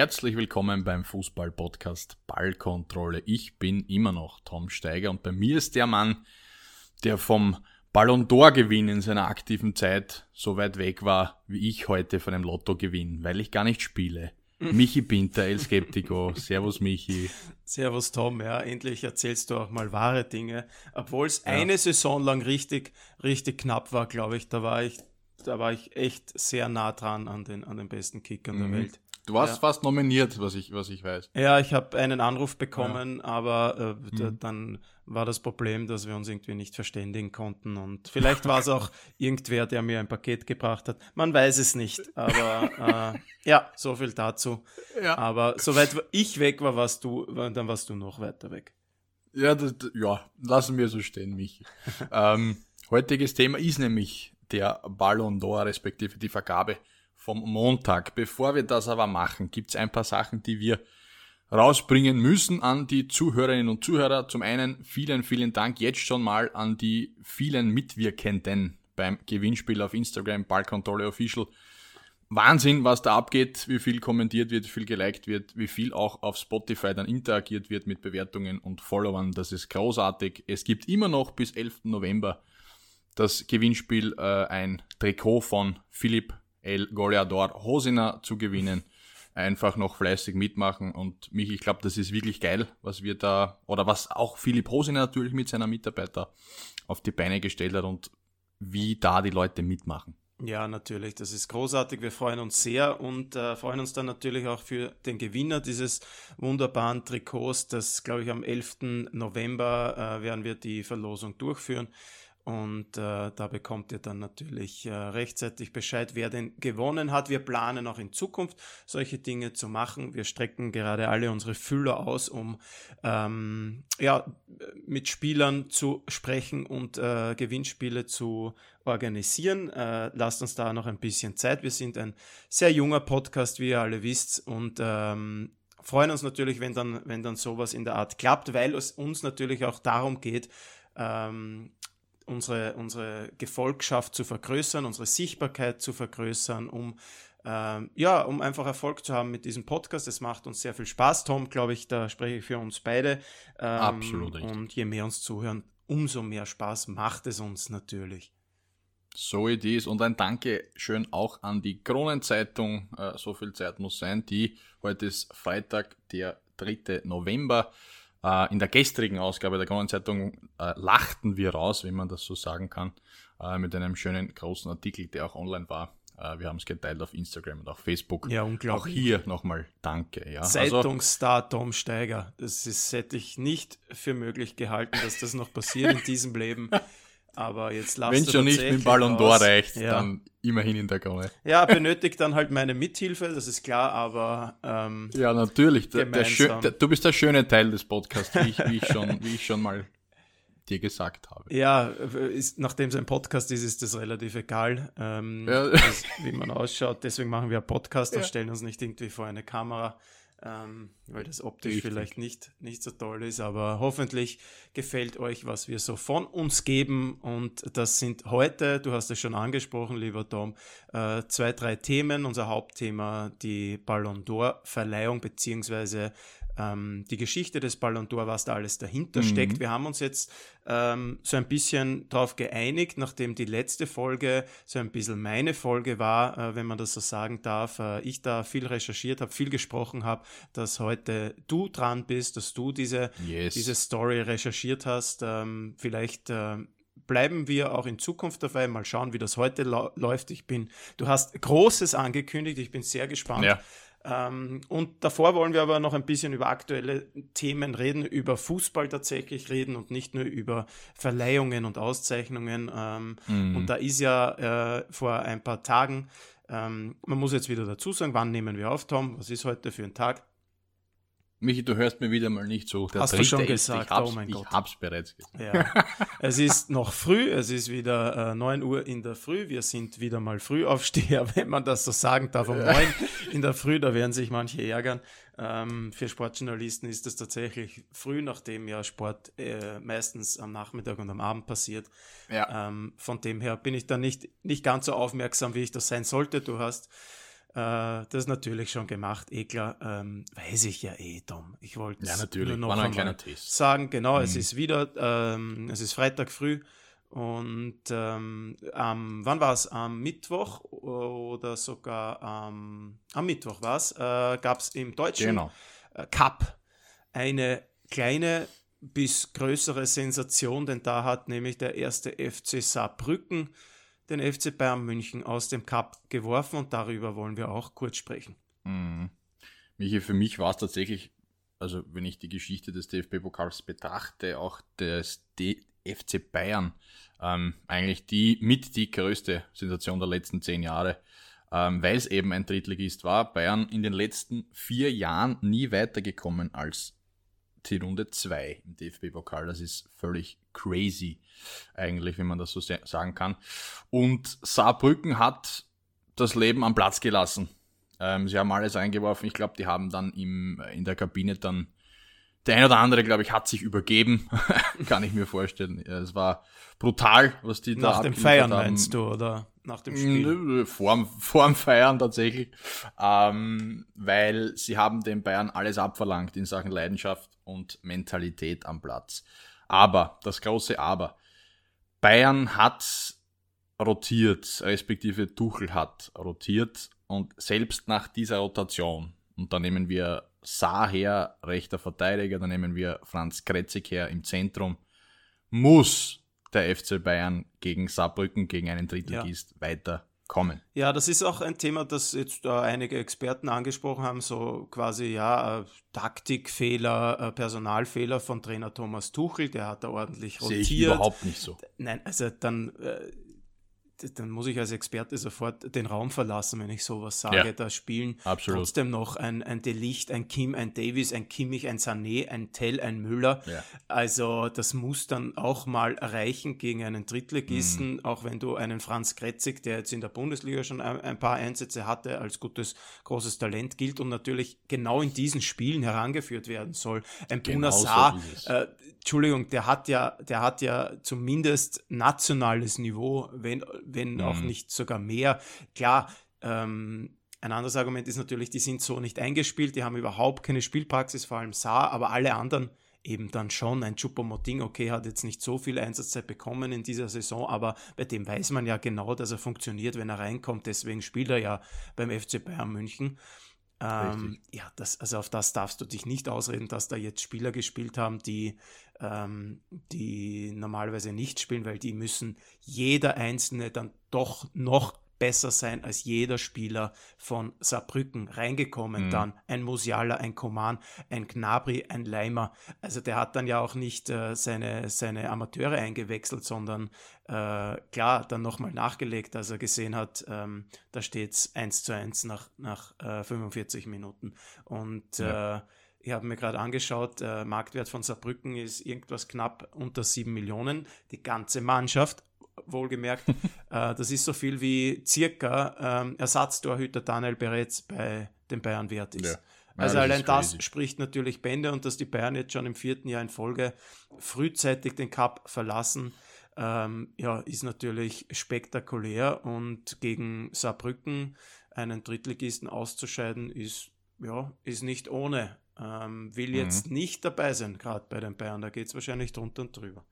Herzlich willkommen beim Fußball-Podcast Ballkontrolle. Ich bin immer noch Tom Steiger und bei mir ist der Mann, der vom Ballon d'Or-Gewinn in seiner aktiven Zeit so weit weg war, wie ich heute von einem Lottogewinn, weil ich gar nicht spiele. Michi Pinter, El Skeptico. Servus, Michi. Servus, Tom. Ja, endlich erzählst du auch mal wahre Dinge. Obwohl es ja. eine Saison lang richtig, richtig knapp war, glaube ich. Da war ich, da war ich echt sehr nah dran an den, an den besten Kickern mhm. der Welt. Du warst ja. fast nominiert, was ich, was ich weiß. Ja, ich habe einen Anruf bekommen, ja. aber äh, mhm. dann war das Problem, dass wir uns irgendwie nicht verständigen konnten. Und vielleicht war es auch irgendwer, der mir ein Paket gebracht hat. Man weiß es nicht. Aber äh, ja, so viel dazu. Ja. Aber soweit ich weg war, warst du, dann warst du noch weiter weg. Ja, das, ja lassen wir so stehen, Michi. ähm, heutiges Thema ist nämlich der Ballon d'Or, respektive die Vergabe vom Montag. Bevor wir das aber machen, gibt es ein paar Sachen, die wir rausbringen müssen an die Zuhörerinnen und Zuhörer. Zum einen vielen, vielen Dank jetzt schon mal an die vielen Mitwirkenden beim Gewinnspiel auf Instagram, Ballkontrolle Official. Wahnsinn, was da abgeht, wie viel kommentiert wird, wie viel geliked wird, wie viel auch auf Spotify dann interagiert wird mit Bewertungen und Followern. Das ist großartig. Es gibt immer noch bis 11. November das Gewinnspiel, äh, ein Trikot von Philipp El Goleador Hosina zu gewinnen einfach noch fleißig mitmachen. Und mich, ich glaube, das ist wirklich geil, was wir da, oder was auch Philipp Hose natürlich mit seiner Mitarbeiter auf die Beine gestellt hat und wie da die Leute mitmachen. Ja, natürlich, das ist großartig. Wir freuen uns sehr und äh, freuen uns dann natürlich auch für den Gewinner dieses wunderbaren Trikots. Das, glaube ich, am 11. November äh, werden wir die Verlosung durchführen. Und äh, da bekommt ihr dann natürlich äh, rechtzeitig Bescheid, wer denn gewonnen hat. Wir planen auch in Zukunft solche Dinge zu machen. Wir strecken gerade alle unsere Füller aus, um ähm, ja, mit Spielern zu sprechen und äh, Gewinnspiele zu organisieren. Äh, lasst uns da noch ein bisschen Zeit. Wir sind ein sehr junger Podcast, wie ihr alle wisst. Und ähm, freuen uns natürlich, wenn dann, wenn dann sowas in der Art klappt, weil es uns natürlich auch darum geht, ähm, unsere, unsere Gefolgschaft zu vergrößern, unsere Sichtbarkeit zu vergrößern, um ähm, ja, um einfach Erfolg zu haben mit diesem Podcast. Es macht uns sehr viel Spaß, Tom, glaube ich, da spreche ich für uns beide. Ähm, Absolut. Richtig. Und je mehr uns zuhören, umso mehr Spaß macht es uns natürlich. So Idee ist und ein Danke schön auch an die Kronenzeitung, äh, so viel Zeit muss sein, die heute ist Freitag, der 3. November. Äh, in der gestrigen Ausgabe der Kronenzeitung äh, lachten wir raus, wenn man das so sagen kann, äh, mit einem schönen großen Artikel, der auch online war. Wir haben es geteilt auf Instagram und auf Facebook. Ja, unglaublich. Auch hier nochmal Danke. Ja. Zeitungsstar Tom Steiger. Das ist, hätte ich nicht für möglich gehalten, dass das noch passiert in diesem Leben. Aber jetzt lasst Wenn schon nicht mit dem Ballon d'Or reicht, ja. dann immerhin in der Krone. Ja, benötigt dann halt meine Mithilfe, das ist klar, aber. Ähm, ja, natürlich. Der, der der, du bist der schöne Teil des Podcasts, wie ich, wie ich, schon, wie ich schon mal dir gesagt habe. Ja, ist, nachdem es ein Podcast ist, ist das relativ egal, ähm, ja. das, wie man ausschaut. Deswegen machen wir einen Podcast und ja. stellen uns nicht irgendwie vor eine Kamera ähm, weil das optisch Richtig. vielleicht nicht, nicht so toll ist, aber hoffentlich gefällt euch, was wir so von uns geben. Und das sind heute, du hast es schon angesprochen, lieber Tom, äh, zwei, drei Themen. Unser Hauptthema, die Ballon d'Or-Verleihung, beziehungsweise ähm, die Geschichte des Ballon d'Or, was da alles dahinter mhm. steckt. Wir haben uns jetzt ähm, so ein bisschen darauf geeinigt, nachdem die letzte Folge so ein bisschen meine Folge war, äh, wenn man das so sagen darf, äh, ich da viel recherchiert habe, viel gesprochen habe, dass heute du dran bist, dass du diese, yes. diese Story recherchiert hast. Ähm, vielleicht äh, bleiben wir auch in Zukunft dabei. Mal schauen, wie das heute läuft. Ich bin, du hast Großes angekündigt. Ich bin sehr gespannt. Ja. Ähm, und davor wollen wir aber noch ein bisschen über aktuelle Themen reden, über Fußball tatsächlich reden und nicht nur über Verleihungen und Auszeichnungen. Ähm, mhm. Und da ist ja äh, vor ein paar Tagen, ähm, man muss jetzt wieder dazu sagen, wann nehmen wir auf, Tom? Was ist heute für ein Tag? Michi, du hörst mir wieder mal nicht so. Der Hast du schon gesagt? Ich hab's, oh mein ich Gott. hab's bereits gesagt. Ja. es ist noch früh, es ist wieder äh, 9 Uhr in der Früh. Wir sind wieder mal Frühaufsteher, wenn man das so sagen darf. Um 9 in der Früh, da werden sich manche ärgern. Ähm, für Sportjournalisten ist das tatsächlich früh, nachdem ja Sport äh, meistens am Nachmittag und am Abend passiert. Ja. Ähm, von dem her bin ich da nicht, nicht ganz so aufmerksam, wie ich das sein sollte. Du hast Äh, das natürlich schon gemacht, eh klar. Ähm, weiß ich ja eh, Tom. Ich wollte ja, natürlich. nur noch War ein kleiner Test. sagen, genau, mhm. es ist wieder, ähm, es ist Freitag früh und ähm, am, wann war es? Am Mittwoch oder sogar am, am Mittwoch war es, äh, gab es im deutschen genau. Äh, Cup eine kleine bis größere Sensation, denn da hat nämlich der erste FC Saarbrücken den FC Bayern München aus dem Cup geworfen und darüber wollen wir auch kurz sprechen. Mhm. Michi, für mich war es tatsächlich, also wenn ich die Geschichte des DFB-Pokals betrachte, auch des FC Bayern, ähm, eigentlich die mit die größte Sensation der letzten zehn Jahre, ähm, weil es eben ein Drittligist war. Bayern in den letzten vier Jahren nie weitergekommen als die Runde 2 im DFB-Pokal. Das ist völlig crazy, eigentlich, wenn man das so sagen kann. Und Saarbrücken hat das Leben am Platz gelassen. Ähm, sie haben alles eingeworfen. Ich glaube, die haben dann im, in der Kabine dann der ein oder andere, glaube ich, hat sich übergeben. Kann ich mir vorstellen. Es war brutal, was die Nach da dem Feiern haben. meinst du, oder nach dem Spiel? Vorm, vorm Feiern tatsächlich. Ähm, weil sie haben den Bayern alles abverlangt in Sachen Leidenschaft und Mentalität am Platz. Aber, das große Aber. Bayern hat rotiert, respektive Tuchel hat rotiert und selbst nach dieser Rotation, und da nehmen wir Saar her, rechter Verteidiger, da nehmen wir Franz Kretzig her im Zentrum, muss der FC Bayern gegen Saarbrücken, gegen einen Drittligist ja. weiterkommen. Ja, das ist auch ein Thema, das jetzt äh, einige Experten angesprochen haben, so quasi, ja, äh, Taktikfehler, äh, Personalfehler von Trainer Thomas Tuchel, der hat da ordentlich rotiert. Sehe ich überhaupt nicht so. Nein, also dann äh, dann muss ich als Experte sofort den Raum verlassen, wenn ich sowas sage. Ja, da spielen absolut. trotzdem noch ein, ein Delicht, ein Kim, ein Davis, ein Kimmich, ein Sané, ein Tell, ein Müller. Ja. Also das muss dann auch mal erreichen gegen einen Drittligisten, mhm. auch wenn du einen Franz Kretzig, der jetzt in der Bundesliga schon ein, ein, paar Einsätze hatte, als gutes, großes Talent gilt und natürlich genau in diesen Spielen herangeführt werden soll. Ein genau Bunasar, so äh, Entschuldigung, der hat ja, der hat ja zumindest nationales Niveau, wenn, wenn mhm. auch nicht sogar mehr. Klar, ähm, ein anderes Argument ist natürlich, die sind so nicht eingespielt, die haben überhaupt keine Spielpraxis, vor allem Saar, aber alle anderen eben dann schon. Ein Chupomoting, okay, hat jetzt nicht so viel Einsatzzeit bekommen in dieser Saison, aber bei dem weiß man ja genau, dass er funktioniert, wenn er reinkommt. Deswegen spielt er ja beim FC Bayern München. Ähm, ja, das, also auf das darfst du dich nicht ausreden, dass da jetzt Spieler gespielt haben, die, ähm, die normalerweise nicht spielen, weil die müssen jeder Einzelne dann doch noch besser sein als jeder Spieler von Saarbrücken reingekommen. Mhm. Dann ein Musiala, ein Koman, ein Gnabry, ein Leimer. Also der hat dann ja auch nicht äh, seine, seine Amateure eingewechselt, sondern äh, klar dann nochmal nachgelegt, als er gesehen hat, ähm, da steht es 1 zu 1 nach, nach äh, 45 Minuten. Und ja. Äh, ich habe mir gerade angeschaut, der Marktwert von Saarbrücken ist irgendwas knapp unter 7 Millionen. Die ganze Mannschaft, wohlgemerkt. äh, das ist so viel wie circa ähm, Ersatztorhüter Daniel bereits bei den Bayern wert ist. Ja. Ja, also allein das spricht natürlich Bände und dass die Bayern jetzt schon im vierten Jahr in Folge frühzeitig den Cup verlassen, ähm, ja, ist natürlich spektakulär und gegen Saarbrücken einen Drittligisten auszuscheiden, ist, ja, ist nicht ohne. Ähm, will jetzt mhm. nicht dabei sein, gerade bei den Bayern. Da geht es wahrscheinlich drunter und drüber.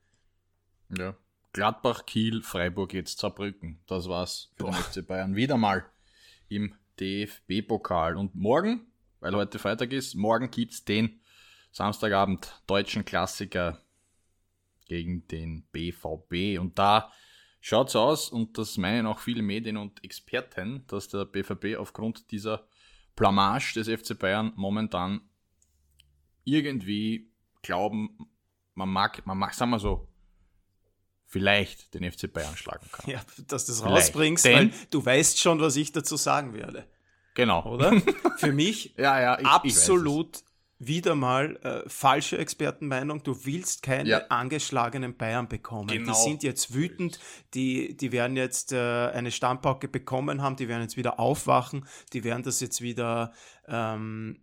Ja, Gladbach, Kiel, Freiburg, jetzt Saarbrücken. Das war's für Boah. den FC Bayern. Wieder mal im DFB-Pokal. Und morgen, weil heute Freitag ist, morgen gibt's den Samstagabend deutschen Klassiker gegen den BVB. Und da schaut's aus, und das meinen auch viele Medien und Experten, dass der BVB aufgrund dieser Blamage des FC Bayern momentan irgendwie glauben, man mag, man mag, sagen wir so, vielleicht den FC Bayern schlagen kann. Ja, dass du das vielleicht. rausbringst, Denn, weil du weißt schon, was ich dazu sagen werde. Genau. Oder? Für mich ja, ja, ich, absolut ich wieder mal äh, falsche Expertenmeinung. Du willst keine ja. angeschlagenen Bayern bekommen. Genau. Die sind jetzt wütend, die, die werden jetzt äh, eine Stammpauke bekommen haben, die werden jetzt wieder aufwachen, die werden das jetzt wieder ähm,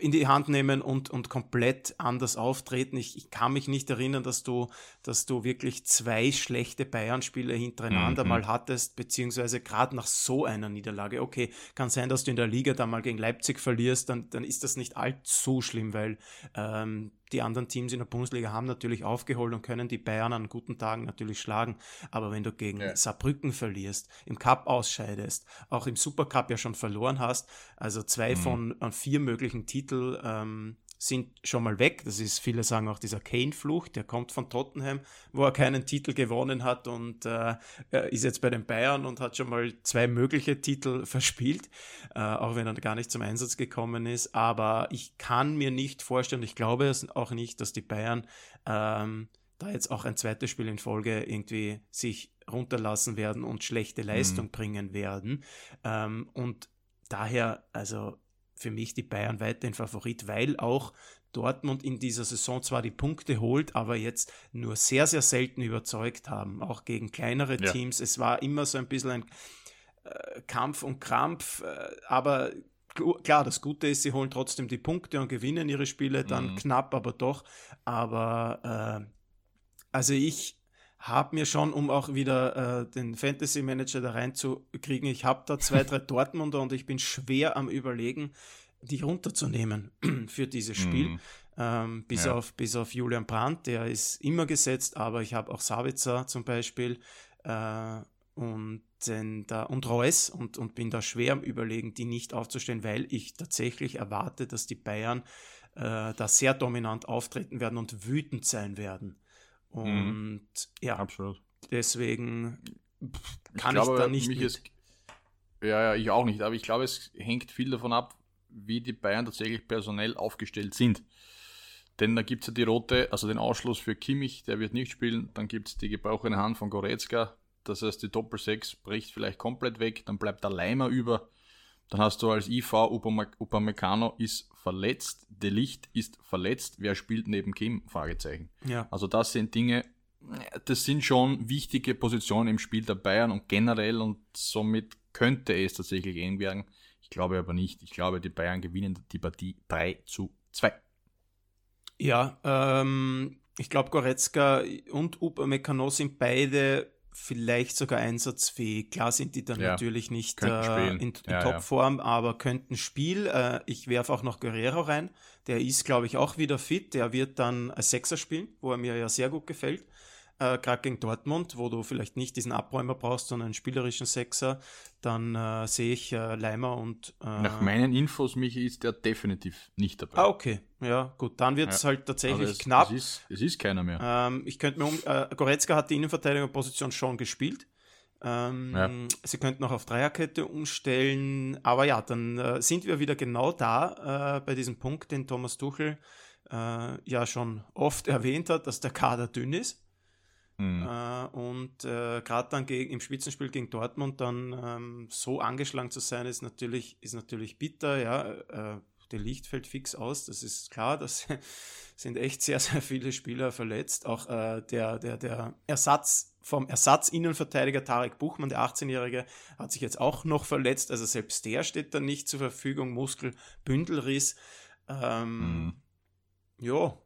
in die Hand nehmen und, und komplett anders auftreten. Ich, ich kann mich nicht erinnern, dass du, dass du wirklich zwei schlechte Bayern-Spiele hintereinander mhm. mal hattest, beziehungsweise gerade nach so einer Niederlage. Okay, kann sein, dass du in der Liga da mal gegen Leipzig verlierst, dann, dann ist das nicht allzu schlimm, weil ähm, die anderen Teams in der Bundesliga haben natürlich aufgeholt und können die Bayern an guten Tagen natürlich schlagen. Aber wenn du gegen ja. Saarbrücken verlierst, im Cup ausscheidest, auch im Supercup ja schon verloren hast, also zwei mhm. von vier möglichen Titeln ähm, sind schon mal weg. Das ist, viele sagen auch dieser Kane-Fluch, der kommt von Tottenham, wo er keinen Titel gewonnen hat und äh, ist jetzt bei den Bayern und hat schon mal zwei mögliche Titel verspielt, äh, auch wenn er gar nicht zum Einsatz gekommen ist. Aber ich kann mir nicht vorstellen, ich glaube es auch nicht, dass die Bayern ähm, da jetzt auch ein zweites Spiel in Folge irgendwie sich runterlassen werden und schlechte Leistung mhm. bringen werden. Ähm, und daher, also für mich die Bayern weiterhin Favorit, weil auch Dortmund in dieser Saison zwar die Punkte holt, aber jetzt nur sehr, sehr selten überzeugt haben, auch gegen kleinere ja. Teams. Es war immer so ein bisschen ein äh, Kampf und Krampf, äh, aber klar, das Gute ist, sie holen trotzdem die Punkte und gewinnen ihre Spiele dann mhm. knapp, aber doch. Aber äh, also ich habe mir schon, um auch wieder äh, den Fantasy Manager da reinzukriegen, ich habe da zwei, drei Dortmunder und ich bin schwer am Überlegen, die runterzunehmen für dieses Spiel. Mhm. Ähm, bis, ja. auf, bis auf Julian Brandt, der ist immer gesetzt, aber ich habe auch Savitzer zum Beispiel äh, und, den, da, und Reus und, und bin da schwer am Überlegen, die nicht aufzustellen, weil ich tatsächlich erwarte, dass die Bayern äh, da sehr dominant auftreten werden und wütend sein werden. Mhm. Und mhm. ja, Absolut. deswegen kann ich, glaube, ich da nicht. Ist, ja, ja, ich auch nicht, aber ich glaube, es hängt viel davon ab, wie die Bayern tatsächlich personell aufgestellt sind. Denn da gibt es ja die rote, also den Ausschluss für Kimmich, der wird nicht spielen. Dann gibt es die gebrochene Hand von Goretzka. Das heißt, die Doppel-6 bricht vielleicht komplett weg. Dann bleibt der Leimer über. Dann hast du als IV Upamecano ist verletzt, De Licht ist verletzt, wer spielt neben Kim? Fragezeichen. Ja. Also das sind Dinge, das sind schon wichtige Positionen im Spiel der Bayern und generell und somit könnte es tatsächlich eng werden. Ich glaube aber nicht. Ich glaube, die Bayern gewinnen die Partie 3 zu 2. Ja, ähm, ich glaube, Goretzka und Upamecano sind beide vielleicht sogar einsatzfähig. Klar sind die dann ja, natürlich nicht äh, in, in ja, Topform, ja. aber könnten Spiel. Äh, ich werfe auch noch Guerrero rein. Der ist, glaube ich, auch wieder fit. Der wird dann als Sechser spielen, wo er mir ja sehr gut gefällt äh, gerade gegen Dortmund, wo du vielleicht nicht diesen Abräumer brauchst, sondern einen spielerischen Sechser, dann äh, sehe ich äh, Leimer und. Äh, Nach meinen Infos, Michi, ist der definitiv nicht dabei. Ah, okay. Ja, gut, dann wird es ja. halt tatsächlich es, knapp. Es ist, es ist keiner mehr. Ähm, ich könnte mir um. Äh, Goretzka hat die Innenverteidigerposition schon gespielt. Ähm, ja. Sie könnten auch auf Dreierkette umstellen, aber ja, dann äh, sind wir wieder genau da äh, bei diesem Punkt, den Thomas Tuchel äh, ja schon oft erwähnt hat, dass der Kader dünn ist. Mhm. Äh, und äh, gerade dann gegen, im Spitzenspiel gegen Dortmund dann ähm, so angeschlagen zu sein, ist natürlich, ist natürlich bitter. Ja, äh, der Licht fällt fix aus, das ist klar. Das sind echt sehr, sehr viele Spieler verletzt. Auch äh, der, der, der Ersatz vom Ersatz-Innenverteidiger Tarek Buchmann, der 18-Jährige, hat sich jetzt auch noch verletzt. Also selbst der steht dann nicht zur Verfügung. Muskelbündelriss. Ähm, mhm. Ja,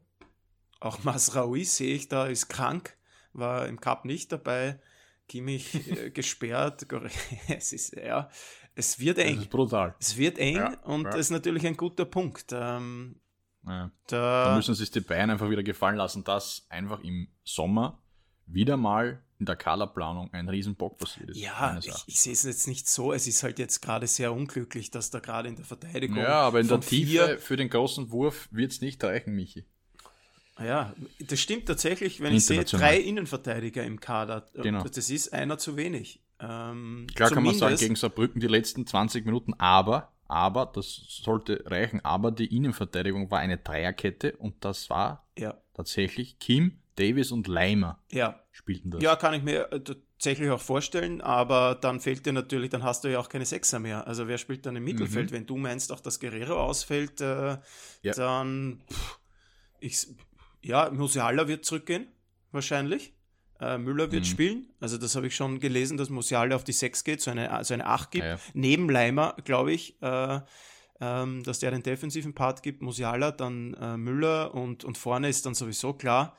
auch Masraoui sehe ich da, ist krank war im Cup nicht dabei. Kimmich äh, gesperrt. es ist, ja, es wird eng. Es ist brutal. Es wird eng ja, und ja. ist natürlich ein guter Punkt. Ähm, ja. da, da, müssen sich die Bayern einfach wieder gefallen lassen, dass einfach im Sommer wieder mal in der Kaderplanung ein Riesenbock passiert ist. Ja, ich, ich sehe es jetzt nicht so. Es ist halt jetzt gerade sehr unglücklich, dass da gerade in der Verteidigung. Ja, aber in der Tiefe für den großen Wurf wird es nicht reichen, Michi. Ja, das stimmt tatsächlich, wenn ich sehe, drei Innenverteidiger im Kader. Genau. Das ist einer zu wenig. Ähm, Klar kann man sagen, gegen Saarbrücken die letzten 20 Minuten, aber, aber, das sollte reichen, aber die Innenverteidigung war eine Dreierkette und das war ja. tatsächlich Kim, Davis und Leimer ja. spielten das. Ja, kann ich mir äh, tatsächlich auch vorstellen, aber dann fehlt dir natürlich, dann hast du ja auch keine Sechser mehr. Also wer spielt dann im Mittelfeld? Mhm. Wenn du meinst, auch dass Guerrero ausfällt, äh, ja. dann pff, ich, ja, Musiala wird zurückgehen, wahrscheinlich. Äh, Müller wird mhm. spielen. Also das habe ich schon gelesen, dass Musiala auf die 6 geht, so eine, so eine 8 gibt. Ja, ja. Neben Leimer, glaube ich, äh, ähm, dass der den defensiven Part gibt, Musiala, dann äh, Müller und, und vorne ist dann sowieso klar.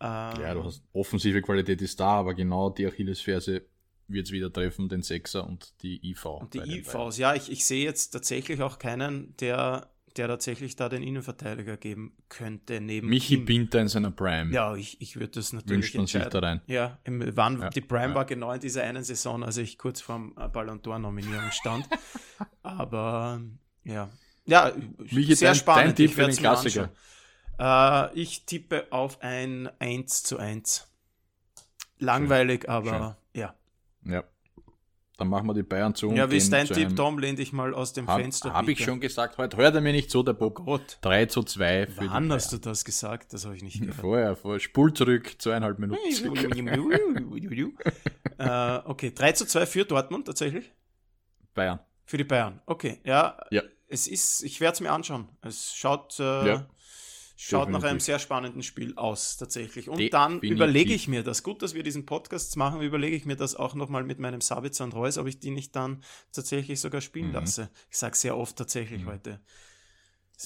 Ähm, ja, du hast offensive Qualität ist da, aber genau die Achillesferse wird es wieder treffen, den Sechser und die IV. Und die IVs, ja, ich, ich sehe jetzt tatsächlich auch keinen, der, der tatsächlich da den Innenverteidiger geben könnte. Neben Michi ihm. Binter in seiner Prime. Ja, ich, ich würde das natürlich Wünscht man sich da rein. Ja, im, wann, ja, die Prime ja. war genau in dieser einen Saison, als ich kurz vorm Ballon d'Or Nominierung stand. Aber ja, ja, Michi, sehr dein, spannend. Dein Tipp für den Klassiker. Äh, ich tippe auf ein 1 zu 1. Langweilig, Schön. aber Schön. ja. Ja. Dann machen wir die Bayern zu. Ja, wie ist dein Tipp, Tom? Lehn dich mal aus dem hab, Fenster. Habe ich schon gesagt. Heute hört er mir nicht so, der Bock. Oh Gott. 3 zu 2 für Wann hast du das gesagt? Das habe ich nicht gehört. Vorher, vorher. Spul zurück, zweieinhalb Minuten. äh, okay, 3 zu 2 für Dortmund tatsächlich? Bayern. Für die Bayern, okay. Ja, ja. es ist, ich werde es mir anschauen. Es schaut, äh, ja. Schaut nach einem sehr spannenden Spiel aus, tatsächlich. Und Definitiv. dann überlege ich mir das. Gut, dass wir diesen Podcast machen, überlege ich mir das auch nochmal mit meinem Sabitzer und Reus, ob ich die nicht dann tatsächlich sogar spielen mhm. lasse. Ich sage sehr oft tatsächlich mhm. heute.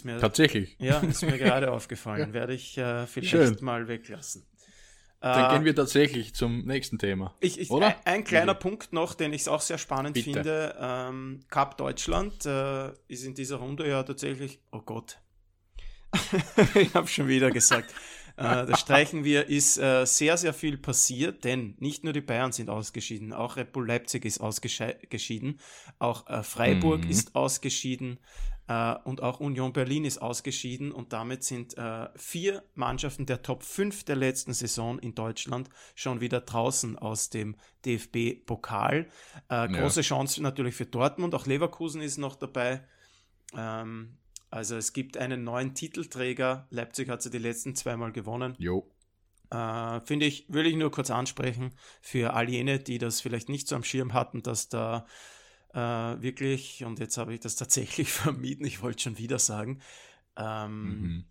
Mir, tatsächlich? Ja, ist mir gerade aufgefallen. Werde ich äh, vielleicht Schön. mal weglassen. Dann gehen wir tatsächlich zum nächsten Thema. Ich, ich, oder? Ein, ein kleiner okay. Punkt noch, den ich auch sehr spannend Bitte. finde. Ähm, Cup Deutschland äh, ist in dieser Runde ja tatsächlich, oh Gott, ich habe schon wieder gesagt. äh, das streichen wir, ist äh, sehr, sehr viel passiert, denn nicht nur die Bayern sind ausgeschieden, auch Red Bull Leipzig ist ausgeschieden, auch äh, Freiburg mhm. ist ausgeschieden, äh, und auch Union Berlin ist ausgeschieden und damit sind äh, vier Mannschaften der Top 5 der letzten Saison in Deutschland schon wieder draußen aus dem DFB-Pokal. Äh, große ja. Chance natürlich für Dortmund, auch Leverkusen ist noch dabei. Ähm, also es gibt einen neuen Titelträger. Leipzig hat sie die letzten zweimal gewonnen. Jo. Äh, Finde ich, will ich nur kurz ansprechen für all jene, die das vielleicht nicht so am Schirm hatten, dass da äh, wirklich, und jetzt habe ich das tatsächlich vermieden, ich wollte schon wieder sagen, ähm, mhm.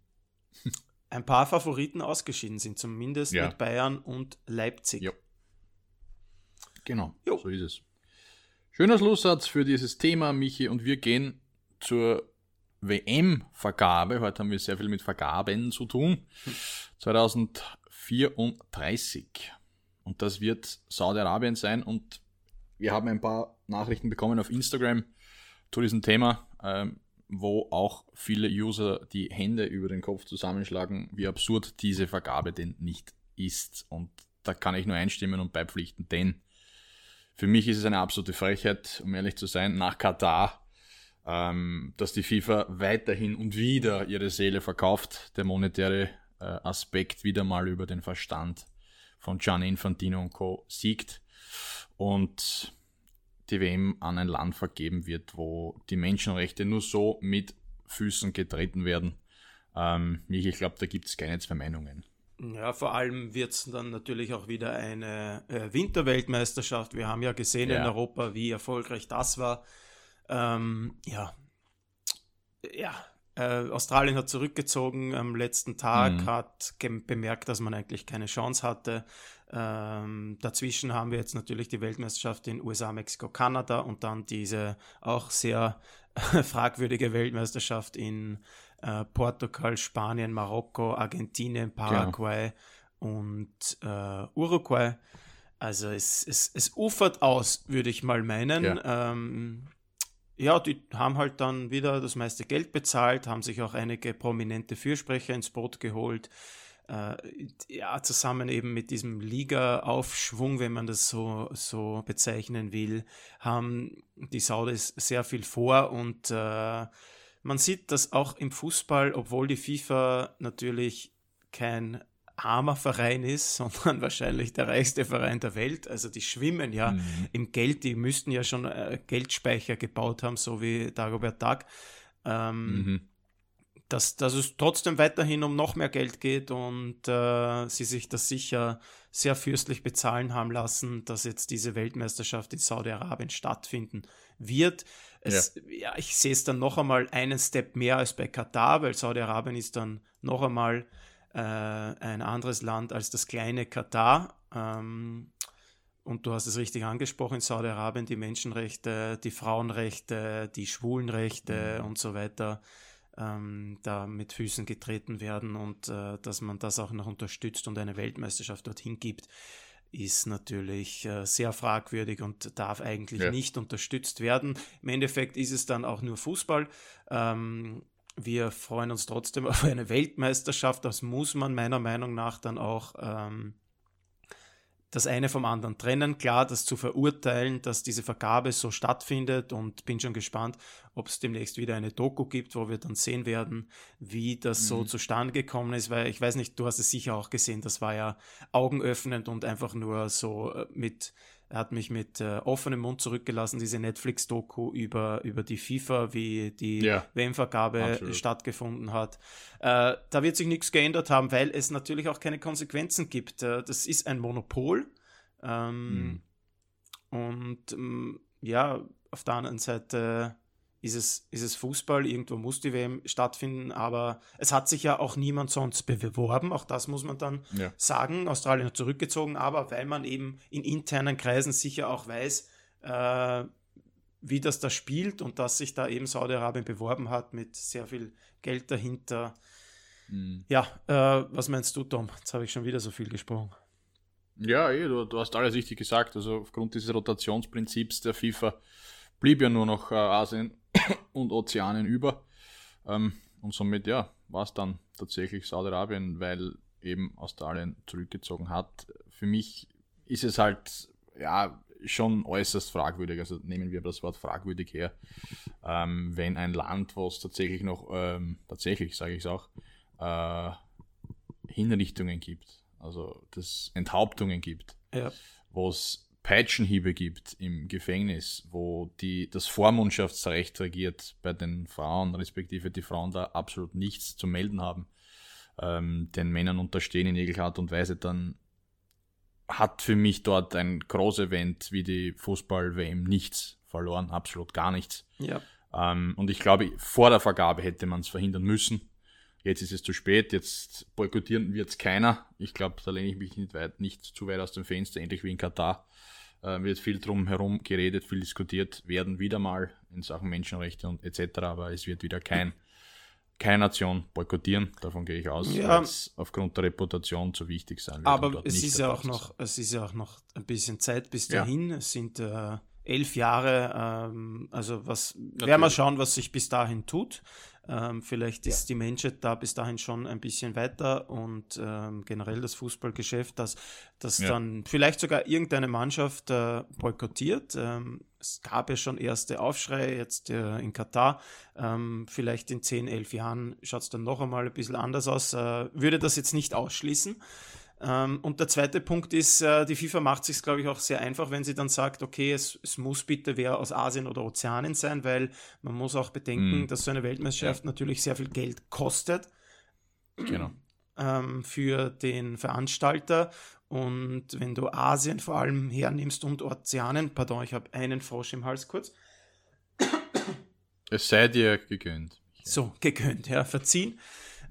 ein paar Favoriten ausgeschieden sind, zumindest ja. mit Bayern und Leipzig. Jo. Genau, jo. so ist es. Schöner Schlusssatz für dieses Thema, Michi, und wir gehen zur WM-Vergabe. Heute haben wir sehr viel mit Vergaben zu tun. 2034. Und das wird Saudi-Arabien sein und wir haben ein paar Nachrichten bekommen auf Instagram zu diesem Thema, ähm, wo auch viele User die Hände über den Kopf zusammenschlagen, wie absurd diese Vergabe denn nicht ist. Und da kann ich nur einstimmen und beipflichten, denn für mich ist es eine absolute Frechheit, um ehrlich zu sein, nach Katar, ähm, dass die FIFA weiterhin und wieder ihre Seele verkauft, der monetäre äh, Aspekt wieder mal über den Verstand von Gian Infantino und Co. siegt und die WM an ein Land vergeben wird, wo die Menschenrechte nur so mit Füßen getreten werden. Ähm, ich glaube, da gibt es keine zwei Meinungen. Ja, vor allem wird es dann natürlich auch wieder eine äh, Winterweltmeisterschaft. Wir haben ja gesehen ja. in Europa, wie erfolgreich das war. Ähm, ja, ja, äh, Australien hat zurückgezogen am letzten Tag, mhm. hat bemerkt, dass man eigentlich keine Chance hatte. Ähm, dazwischen haben wir jetzt natürlich die Weltmeisterschaft in USA, Mexiko, Kanada und dann diese auch sehr fragwürdige Weltmeisterschaft in äh, Portugal, Spanien, Marokko, Argentinien, Paraguay genau. und äh, Uruguay. Also es, es, es ufert aus, würde ich mal meinen. Ja. Ähm, ja, die haben halt dann wieder das meiste Geld bezahlt, haben sich auch einige prominente Fürsprecher ins Boot geholt. Äh, ja, zusammen eben mit diesem Liga-Aufschwung, wenn man das so, so bezeichnen will, haben die Saudis sehr viel vor und äh, man sieht das auch im Fußball, obwohl die FIFA natürlich kein armer Verein ist, sondern wahrscheinlich der reichste Verein der Welt. Also die schwimmen ja mhm. im Geld, die müssten ja schon äh, Geldspeicher gebaut haben, so wie Dagobert Tag. Ähm, mhm. dass, dass es trotzdem weiterhin um noch mehr Geld geht und äh, sie sich das sicher sehr fürstlich bezahlen haben lassen, dass jetzt diese Weltmeisterschaft in Saudi-Arabien stattfinden wird. Es, ja. ja. ich sehe es dann noch einmal einen Step mehr als bei Katar, weil Saudi-Arabien ist dann noch einmal äh, ein anderes Land als das kleine Katar. Ähm, und du hast es richtig angesprochen, in Saudi-Arabien die Menschenrechte, die Frauenrechte, die Schwulenrechte mhm. und so weiter ähm, da mit Füßen getreten werden und äh, dass man das auch noch unterstützt und eine Weltmeisterschaft dorthin gibt, ist natürlich äh, sehr fragwürdig und darf eigentlich ja. nicht unterstützt werden. Im Endeffekt ist es dann auch nur Fußball. Ähm, wir freuen uns trotzdem auf eine Weltmeisterschaft. Das muss man meiner Meinung nach dann auch ähm, das eine vom anderen trennen. Klar, das zu verurteilen, dass diese Vergabe so stattfindet und bin schon gespannt, ob es demnächst wieder eine Doku gibt, wo wir dann sehen werden, wie das mhm. so zustande gekommen ist, weil ich weiß nicht, du hast es sicher auch gesehen, das war ja augenöffnend und einfach nur so äh, mit er hat mich mit äh, offenem Mund zurückgelassen, diese Netflix-Doku über, über die FIFA, wie die ja, WM-Vergabe stattgefunden hat. Äh, da wird sich nichts geändert haben, weil es natürlich auch keine Konsequenzen gibt. Äh, das ist ein Monopol. Ähm, mhm. Und ähm, ja, auf der anderen Seite ist es, ist es Fußball, irgendwo muss die WM stattfinden, aber es hat sich ja auch niemand sonst beworben, auch das muss man dann ja. sagen. Australien hat zurückgezogen, aber weil man eben in internen Kreisen sicher auch weiß, äh, wie das da spielt und dass sich da eben Saudi-Arabien beworben hat mit sehr viel Geld dahinter. Mhm. Ja, äh, was meinst du, Tom? Jetzt habe ich schon wieder so viel gesprochen. Ja, eh, du, du hast alles richtig gesagt. Also aufgrund dieses Rotationsprinzips der FIFA blieb ja nur noch äh, Asien und Ozeanen über. Ähm, und somit, ja, war es dann tatsächlich Saudi-Arabien, weil eben Australien zurückgezogen hat. Für mich ist es halt, ja, schon äußerst fragwürdig. Also nehmen wir das Wort fragwürdig her. Ähm, wenn ein Land, wo es tatsächlich noch, ähm, tatsächlich sage ich es auch, äh, Hinrichtungen gibt, also das Enthauptungen gibt, ja. wo es Peitschenhiebe gibt im Gefängnis, wo die, das Vormundschaftsrecht regiert bei den Frauen, respektive die Frauen da absolut nichts zu melden haben, ähm, den Männern unterstehen in jeglicher Art und Weise, dann hat für mich dort ein Groß-Event wie die Fußball-WM nichts verloren, absolut gar nichts. Ja. Ähm, und ich glaube, vor der Vergabe hätte man es verhindern müssen. Jetzt ist es zu spät, jetzt boykottieren wird es keiner. Ich glaube, da lehne ich mich nicht, weit, nicht zu weit aus dem Fenster, ähnlich wie in Katar. Äh, wird viel drum herum geredet, viel diskutiert werden, wieder mal in Sachen Menschenrechte und etc., aber es wird wieder kein, keine Nation boykottieren, davon gehe ich aus, ja. aufgrund der Reputation zu wichtig sein wird. Aber es ist ja auch noch, es ist ja auch noch ein bisschen Zeit bis dahin. Ja. Es sind äh, elf Jahre, ähm, also was werden wir schauen, was sich bis dahin tut. Ähm, vielleicht ist ja. die Menschheit da bis dahin schon ein bisschen weiter und ähm, generell das Fußballgeschäft, dass das ja. dann vielleicht sogar irgendeine Mannschaft äh, boykottiert. Ähm, es gab ja schon erste Aufschreie jetzt äh, in Katar. Ähm, vielleicht in 10, 11 Jahren schaut es dann noch einmal ein bisschen anders aus. Äh, würde das jetzt nicht ausschließen. Ähm, und der zweite Punkt ist, äh, die FIFA macht sich glaube ich, auch sehr einfach, wenn sie dann sagt, okay, es, es, muss bitte wer aus Asien oder Ozeanien sein, weil man muss auch bedenken, mhm. dass so eine Weltmeisterschaft ja. natürlich sehr viel Geld kostet. Genau. Ähm, für den Veranstalter. Und wenn du Asien vor allem hernimmst und Ozeanen, pardon, ich habe einen Frosch im Hals kurz. Es sei dir gegönnt. So, gegönnt, ja, verziehen.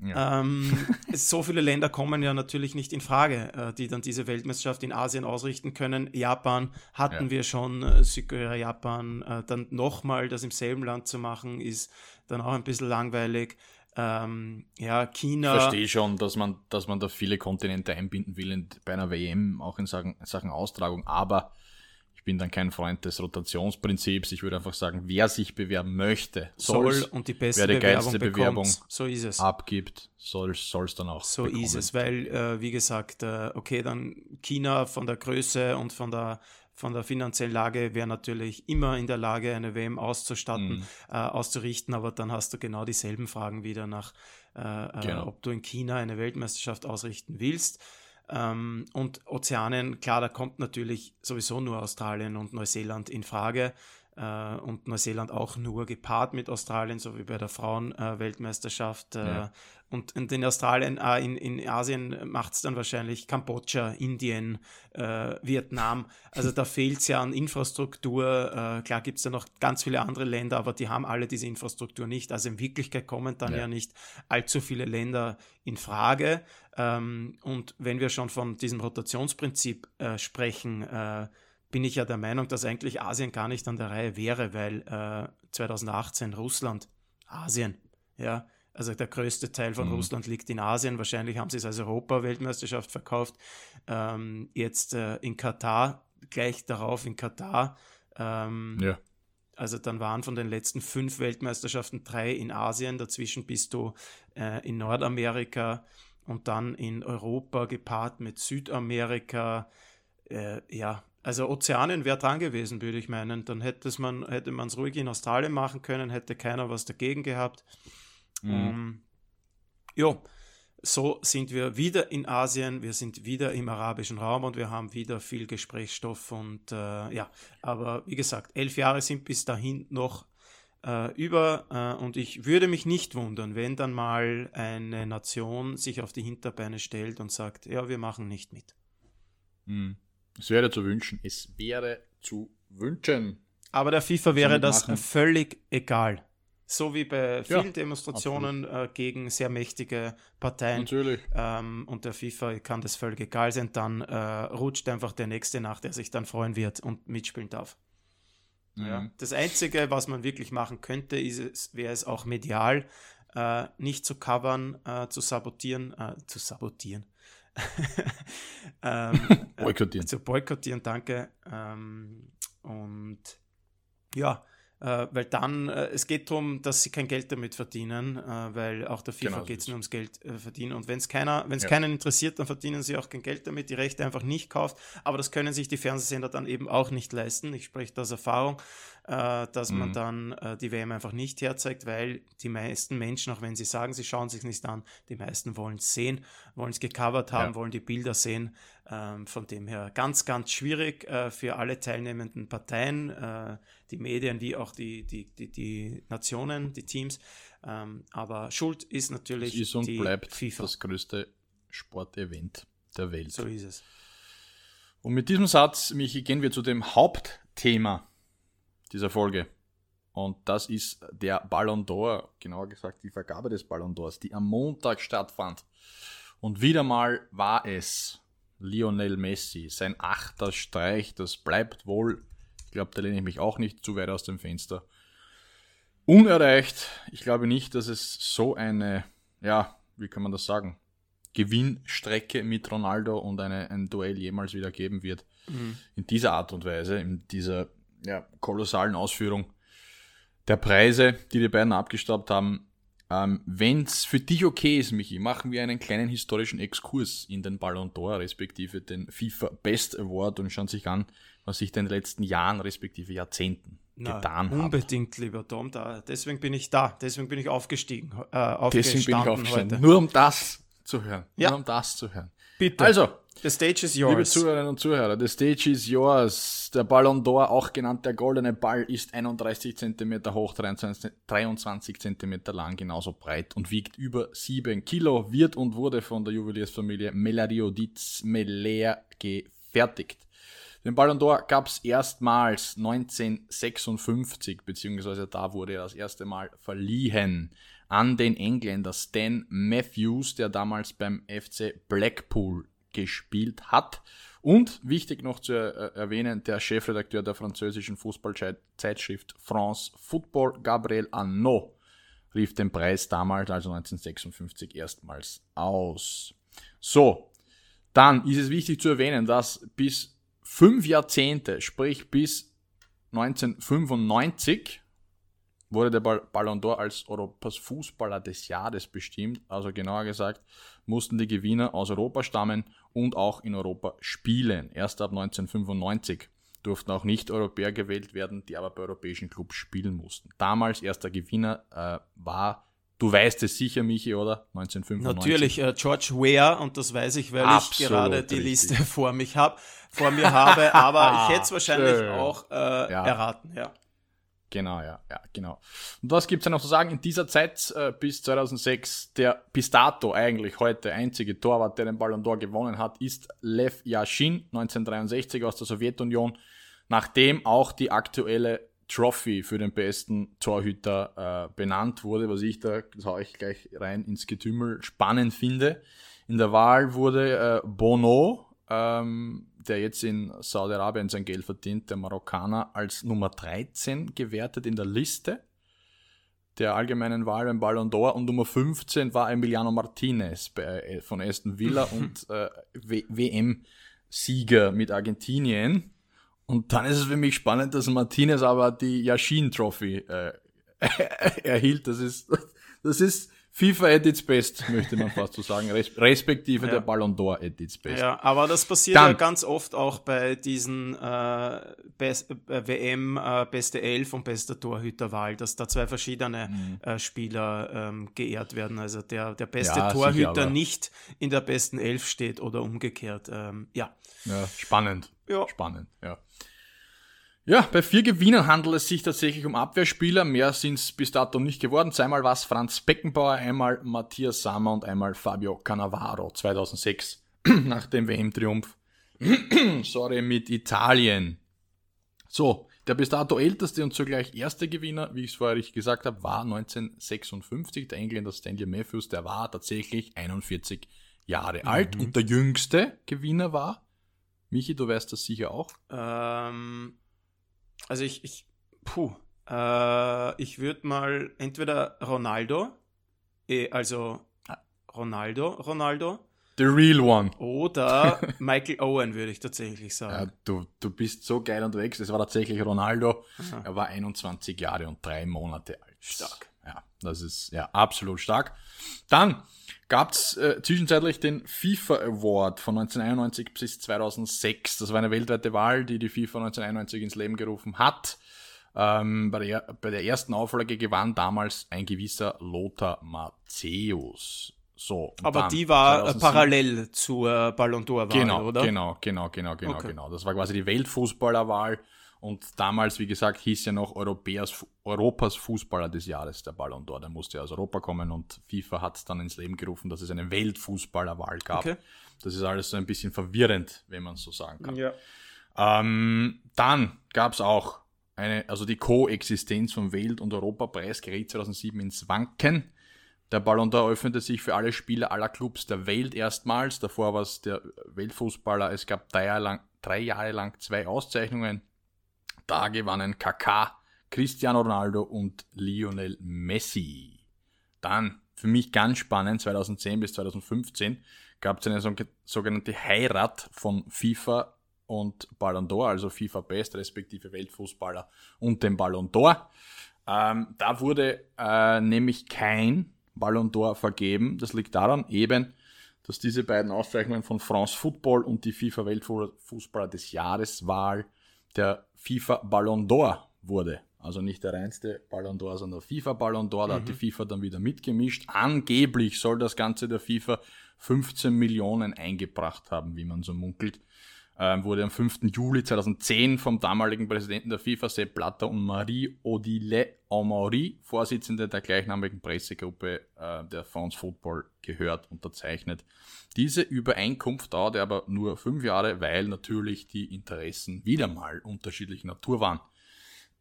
Ja. Ähm, so viele Länder kommen ja natürlich nicht in Frage, äh, die dann diese Weltmeisterschaft in Asien ausrichten können. Japan hatten ja. wir schon, äh, Südkorea, Japan, äh, dann nochmal das im selben Land zu machen, ist dann auch ein bisschen langweilig. Ähm, ja, China. Ich verstehe schon, dass man, dass man da viele Kontinente einbinden will in, bei einer WM, auch in Sachen, Sachen Austragung, aber bin dann kein Freund des Rotationsprinzips. Ich würde einfach sagen, wer sich bewerben möchte, soll und die beste wer die Bewerbung, Bewerbung so ist es. abgibt, soll es dann auch. So bekommen. ist es, weil, äh, wie gesagt, äh, okay, dann China von der Größe und von der von der finanziellen Lage wäre natürlich immer in der Lage, eine WM auszustatten, mm. äh, auszurichten, aber dann hast du genau dieselben Fragen wieder nach, äh, äh, genau. ob du in China eine Weltmeisterschaft ausrichten willst. Ähm, und Ozeanen, klar, da kommt natürlich sowieso nur Australien und Neuseeland in Frage. Äh, und Neuseeland auch nur gepaart mit Australien, so wie bei der Frauen-Weltmeisterschaft. Äh, ja. Und in Australien, äh, in, in Asien macht es dann wahrscheinlich Kambodscha, Indien, äh, Vietnam. Also da fehlt es ja an Infrastruktur. Äh, klar gibt es ja noch ganz viele andere Länder, aber die haben alle diese Infrastruktur nicht. Also in Wirklichkeit kommen dann ja, ja nicht allzu viele Länder in Frage. Ähm, und wenn wir schon von diesem Rotationsprinzip äh, sprechen, äh, bin ich ja der Meinung, dass eigentlich Asien gar nicht an der Reihe wäre, weil äh, 2018 Russland, Asien, ja, also der größte Teil von mhm. Russland liegt in Asien. Wahrscheinlich haben sie es als Europa-Weltmeisterschaft verkauft. Ähm, jetzt äh, in Katar, gleich darauf in Katar. Ähm, ja. Also dann waren von den letzten fünf Weltmeisterschaften drei in Asien. Dazwischen bist du äh, in Nordamerika und dann in Europa gepaart mit Südamerika. Äh, ja, also Ozeanien wäre dran gewesen, würde ich meinen. Dann hätte man hätte man es ruhig in Australien machen können, hätte keiner was dagegen gehabt. Mhm. Ähm, ja, so sind wir wieder in Asien, wir sind wieder im arabischen Raum und wir haben wieder viel Gesprächsstoff und äh, ja, aber wie gesagt, elf Jahre sind bis dahin noch äh, über äh, und ich würde mich nicht wundern, wenn dann mal eine Nation sich auf die Hinterbeine stellt und sagt, ja, wir machen nicht mit. Mhm. Es wäre zu wünschen, es wäre zu wünschen. Aber der FIFA wäre das völlig egal. So wie bei vielen ja, Demonstrationen äh, gegen sehr mächtige Parteien. Natürlich. Ähm, und der FIFA kann das völlig egal sein. Dann äh, rutscht einfach der Nächste nach, der sich dann freuen wird und mitspielen darf. Mhm. Ja. Das Einzige, was man wirklich machen könnte, ist es, wäre es auch medial äh, nicht zu covern, äh, zu sabotieren, äh, zu sabotieren. ähm, boykottieren. zu boykottieren, danke. Ähm, und ja, äh, weil dann, äh, es geht darum, dass sie kein Geld damit verdienen, äh, weil auch der FIFA genau, geht es nur ums Geld äh, verdienen. Und wenn es keiner, wenn es ja. keinen interessiert, dann verdienen sie auch kein Geld damit, die Rechte einfach nicht kauft. Aber das können sich die Fernsehsender dann eben auch nicht leisten. Ich spreche das Erfahrung, äh, dass mhm. man dann äh, die WM einfach nicht herzeigt, weil die meisten Menschen, auch wenn sie sagen, sie schauen sich nicht an, die meisten wollen es sehen, wollen es gecovert haben, ja. wollen die Bilder sehen. Ähm, von dem her ganz, ganz schwierig äh, für alle teilnehmenden Parteien, äh, die Medien wie auch die, die, die, die Nationen, die Teams. Ähm, aber Schuld ist natürlich es ist und die bleibt FIFA. das größte Sportevent der Welt. So ist es. Und mit diesem Satz, Michi, gehen wir zu dem Hauptthema dieser Folge. Und das ist der Ballon d'Or, genauer gesagt die Vergabe des Ballon d'Ors, die am Montag stattfand. Und wieder mal war es Lionel Messi. Sein achter Streich, das bleibt wohl, ich glaube, da lehne ich mich auch nicht zu weit aus dem Fenster. Unerreicht. Ich glaube nicht, dass es so eine, ja, wie kann man das sagen, Gewinnstrecke mit Ronaldo und eine, ein Duell jemals wieder geben wird. Mhm. In dieser Art und Weise, in dieser ja, kolossalen Ausführung der Preise, die die beiden abgestaubt haben, ähm, Wenn es für dich okay ist, Michi, machen wir einen kleinen historischen Exkurs in den Ballon d'Or, respektive den FIFA Best Award und schauen sich an, was sich in den letzten Jahren, respektive Jahrzehnten Na, getan hat. Unbedingt, lieber Tom, da, deswegen bin ich da, deswegen bin ich aufgestiegen. Äh, deswegen bin ich aufgestanden, heute. nur um das zu hören. Ja. Nur um das zu hören. Bitte. Also, The stage is yours. Liebe Zuhörerinnen und Zuhörer, the stage is yours. Der Ballon d'Or, auch genannt der goldene Ball, ist 31 cm hoch, 23, 23 cm lang, genauso breit und wiegt über 7 Kilo, wird und wurde von der Juweliersfamilie Melarioditz Meller gefertigt. Den Ballon d'Or gab es erstmals 1956, beziehungsweise da wurde er das erste Mal verliehen an den Engländer Stan Matthews, der damals beim FC Blackpool gespielt hat. Und wichtig noch zu erwähnen, der Chefredakteur der französischen Fußballzeitschrift France Football, Gabriel Arnaud, rief den Preis damals, also 1956, erstmals aus. So, dann ist es wichtig zu erwähnen, dass bis fünf Jahrzehnte, sprich bis 1995, wurde der Ballon d'Or als Europas Fußballer des Jahres bestimmt. Also genauer gesagt, mussten die Gewinner aus Europa stammen und auch in Europa spielen. Erst ab 1995 durften auch Nicht-Europäer gewählt werden, die aber bei europäischen Clubs spielen mussten. Damals erster Gewinner äh, war, du weißt es sicher, Michi, oder? 1995. Natürlich, äh, George Ware, und das weiß ich, weil Absolut ich gerade die richtig. Liste vor mich habe, vor mir habe, aber ich hätte es wahrscheinlich auch äh, ja. erraten, ja. Genau, ja, ja, genau. Und was gibt's ja noch zu sagen? In dieser Zeit äh, bis 2006 der bis dato eigentlich heute einzige Torwart, der den Ballon d'Or gewonnen hat, ist Lev Yashin 1963 aus der Sowjetunion, nachdem auch die aktuelle Trophy für den besten Torhüter äh, benannt wurde, was ich da, das hau ich gleich rein ins Getümmel, spannend finde. In der Wahl wurde äh, Bono ähm, der jetzt in Saudi-Arabien sein Geld verdient, der Marokkaner, als Nummer 13 gewertet in der Liste der allgemeinen Wahl beim Ballon d'Or und Nummer 15 war Emiliano Martinez bei, äh, von Aston Villa und äh, WM-Sieger mit Argentinien. Und dann ist es für mich spannend, dass Martinez aber die Yashin Trophy äh, erhielt. Das ist, das ist FIFA at its best, möchte man fast so sagen, respektive ja. der Ballon d'Or at its best. Ja, aber das passiert Dann, ja ganz oft auch bei diesen äh, Best, äh, WM äh, beste Elf und beste Torhüterwahl, dass da zwei verschiedene mhm. äh, Spieler ähm, geehrt werden. Also der, der beste ja, Torhüter sicher, nicht in der besten Elf steht oder umgekehrt. Ähm, ja. ja, spannend. Ja. Spannend, ja. Ja, bei vier Gewinnern handelt es sich tatsächlich um Abwehrspieler. Mehr sind es bis dato nicht geworden. Zweimal war es Franz Beckenbauer, einmal Matthias Sammer und einmal Fabio Cannavaro 2006 nach dem WM-Triumph. Sorry, mit Italien. So, der bis dato älteste und zugleich erste Gewinner, wie ich es vorher richtig gesagt habe, war 1956. Der Engländer Stanley Matthews, der war tatsächlich 41 Jahre mhm. alt. Und der jüngste Gewinner war, Michi, du weißt das sicher auch. Ähm, also ich, ich puh, äh, ich würde mal entweder Ronaldo, eh, also Ronaldo, Ronaldo. The real one. Oder Michael Owen, würde ich tatsächlich sagen. Ja, du, du bist so geil unterwegs. Es war tatsächlich Ronaldo. Aha. Er war 21 Jahre und drei Monate alt. Stark. Ja, das ist ja absolut stark. Dann gab es äh, zwischenzeitlich den FIFA Award von 1991 bis 2006. Das war eine weltweite Wahl, die die FIFA 1991 ins Leben gerufen hat. Ähm, bei, der, bei der ersten Auflage gewann damals ein gewisser Lothar Matthäus. So, Aber die war 2007, parallel zur Ballon d'Or-Wahl, genau, oder? Genau, genau, genau, genau, okay. genau. Das war quasi die Weltfußballerwahl und damals, wie gesagt, hieß ja noch Europäers, Europas Fußballer des Jahres der Ballon d'Or. Der musste aus Europa kommen und FIFA hat es dann ins Leben gerufen, dass es eine Weltfußballerwahl gab. Okay. Das ist alles so ein bisschen verwirrend, wenn man so sagen kann. Ja. Ähm, dann gab es auch eine, also die Koexistenz vom Welt- und Europapreis geriet 2007 ins Wanken. Der Ballon d'Or öffnete sich für alle Spieler aller Clubs der Welt erstmals. Davor war es der Weltfußballer. Es gab drei Jahre lang, drei Jahre lang zwei Auszeichnungen. Da gewannen Kaká, Cristiano Ronaldo und Lionel Messi. Dann, für mich ganz spannend, 2010 bis 2015 gab es eine sogenannte Heirat von FIFA und Ballon d'Or, also FIFA Best, respektive Weltfußballer und dem Ballon d'Or. Ähm, da wurde äh, nämlich kein Ballon d'Or vergeben. Das liegt daran eben, dass diese beiden Auszeichnungen von France Football und die FIFA Weltfußballer des Jahres Wahl der FIFA Ballon d'Or wurde. Also nicht der reinste Ballon d'Or, sondern der FIFA Ballon d'Or. Da mhm. hat die mhm. FIFA dann wieder mitgemischt. Angeblich soll das Ganze der FIFA 15 Millionen eingebracht haben, wie man so munkelt ähm, wurde am 5. Juli 2010 vom damaligen Präsidenten der FIFA, Sepp Blatter und Marie Odile Amaury, Vorsitzende der gleichnamigen Pressegruppe äh, der France Football, gehört, unterzeichnet. Diese Übereinkunft dauerte aber nur fünf Jahre, weil natürlich die Interessen wieder mal unterschiedlicher Natur waren.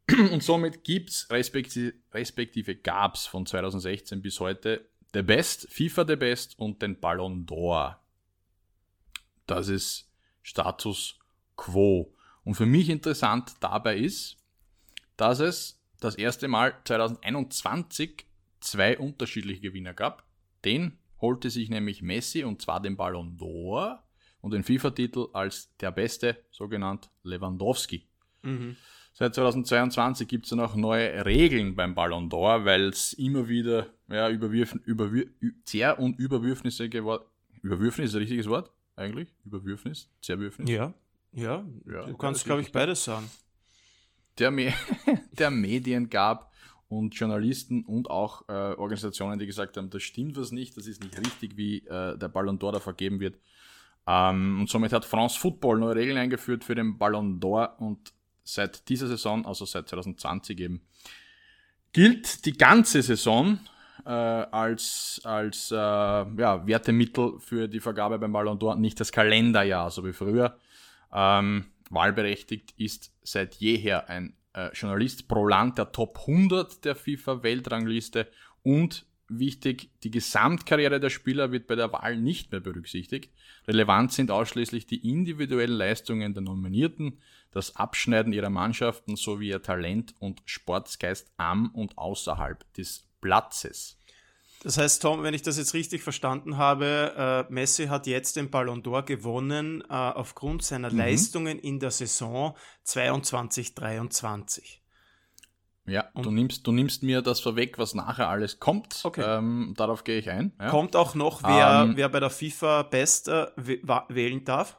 Und somit gibt's respektive, respektive gab's von 2016 bis heute The Best, FIFA The Best und den Ballon d'Or. Das ist Status quo. Und für mich interessant dabei ist, dass es das erste Mal 2021 zwei unterschiedliche Gewinner gab. Den holte sich nämlich Messi und zwar den Ballon d'Or und den FIFA-Titel als der Beste, sogenannt Lewandowski. Mhm. Seit 2022 gibt es dann auch neue Regeln beim Ballon d'Or, weil es immer wieder ja, Überwürf, Überwür, Zer- und Überwürfnisse geworden Überwürfnis ist ein richtiges Wort? Eigentlich? Überwürfnis? Zerwürfnis? Ja, ja. ja du kannst, glaube ich, beides sagen. Der, Me der Medien gab und Journalisten und auch äh, Organisationen, die gesagt haben, das stimmt was nicht, das ist nicht richtig, wie äh, der Ballon d'Or da vergeben wird. Ähm, und somit hat France Football neue Regeln eingeführt für den Ballon d'Or und seit dieser Saison, also seit 2020 eben, gilt die ganze Saison äh, als, als äh, ja, Wertemittel für die Vergabe beim Ballon d'Or, nicht das Kalenderjahr, so wie früher. Ähm, wahlberechtigt ist seit jeher ein äh, Journalist pro Land der Top 100 der FIFA-Weltrangliste und wichtig, die Gesamtkarriere der Spieler wird bei der Wahl nicht mehr berücksichtigt. Relevant sind ausschließlich die individuellen Leistungen der Nominierten, das Abschneiden ihrer Mannschaften sowie ihr Talent und Sportsgeist am und außerhalb des Platzes. Das heißt, Tom, wenn ich das jetzt richtig verstanden habe, äh, Messi hat jetzt den Ballon d'Or gewonnen äh, aufgrund seiner mhm. Leistungen in der Saison 22-23. Ja, und du nimmst, du nimmst mir das vorweg, was nachher alles kommt. Okay. Ähm, darauf gehe ich ein. Ja. Kommt auch noch, wer, ähm, wer bei der FIFA Best äh, wählen darf?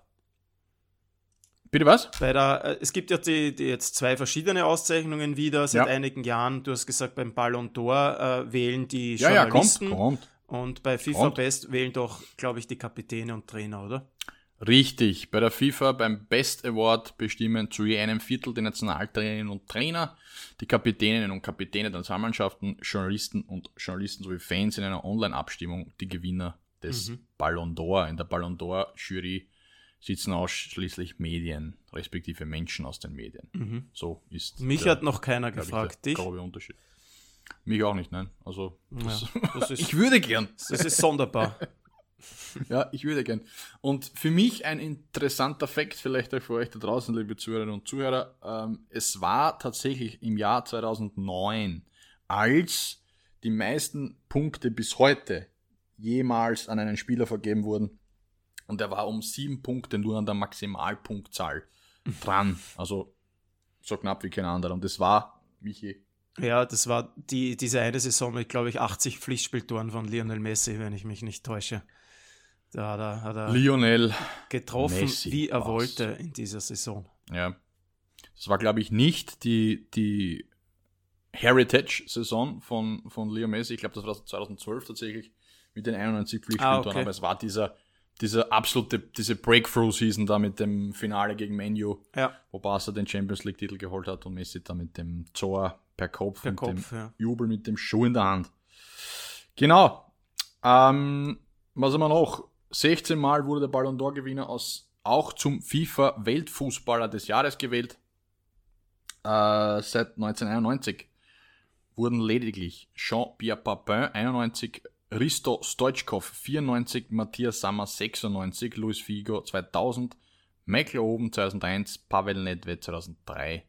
Bitte was? Bei der, äh, es gibt ja die, die, jetzt zwei verschiedene Auszeichnungen wieder seit ja. einigen Jahren. Du hast gesagt, beim Ballon d'Or äh, wählen die Journalisten. Ja, ja, kommt, kommt. Und bei FIFA kommt. Best wählen doch, glaube ich, die Kapitäne und Trainer, oder? Richtig. Bei der FIFA beim Best Award bestimmen zu je einem Viertel die Nationaltrainerinnen und Trainer, die Kapitäninnen und Kapitäne der Nationalmannschaften, Journalisten und Journalisten sowie Fans in einer Online-Abstimmung die Gewinner des mhm. Ballon d'Or. In der Ballon d'Or-Jury sitzen ausschließlich Medien, respektive Menschen aus den Medien. Mhm. So ist. Mich der, hat noch keiner gefragt, ich, dich? Unterschied. Mich auch nicht, nein. Also, das, ja, das ist, ich würde gern. Das ist sonderbar. ja, ich würde gern. Und für mich ein interessanter Fakt, vielleicht auch für euch da draußen, liebe Zuhörerinnen und Zuhörer. Ähm, es war tatsächlich im Jahr 2009, als die meisten Punkte bis heute jemals an einen Spieler vergeben wurden, und er war um sieben Punkte nur an der Maximalpunktzahl dran. Also so knapp wie kein anderer. Und das war, Michi. Ja, das war die, diese eine Saison mit, glaube ich, 80 Pflichtspieltoren von Lionel Messi, wenn ich mich nicht täusche. Da hat er, hat er Lionel getroffen, Messi, wie er was. wollte in dieser Saison. Ja. Das war, glaube ich, nicht die, die Heritage-Saison von, von Leo Messi. Ich glaube, das war 2012 tatsächlich mit den 91 Pflichtspieltoren, ah, okay. aber es war dieser diese absolute, diese Breakthrough-Season da mit dem Finale gegen Menu, ja. wo Barca den Champions League-Titel geholt hat und Messi da mit dem Zor per Kopf per und Kopf, dem ja. Jubel mit dem Schuh in der Hand. Genau. Ähm, was haben wir noch? 16 Mal wurde der Ballon d'Or-Gewinner aus auch zum FIFA-Weltfußballer des Jahres gewählt. Äh, seit 1991 wurden lediglich Jean-Pierre Papin 91, Risto Stoichkov 94, Matthias Sammer 96, Luis Figo 2000, Michael Oben 2001, Pavel Nedved 2003,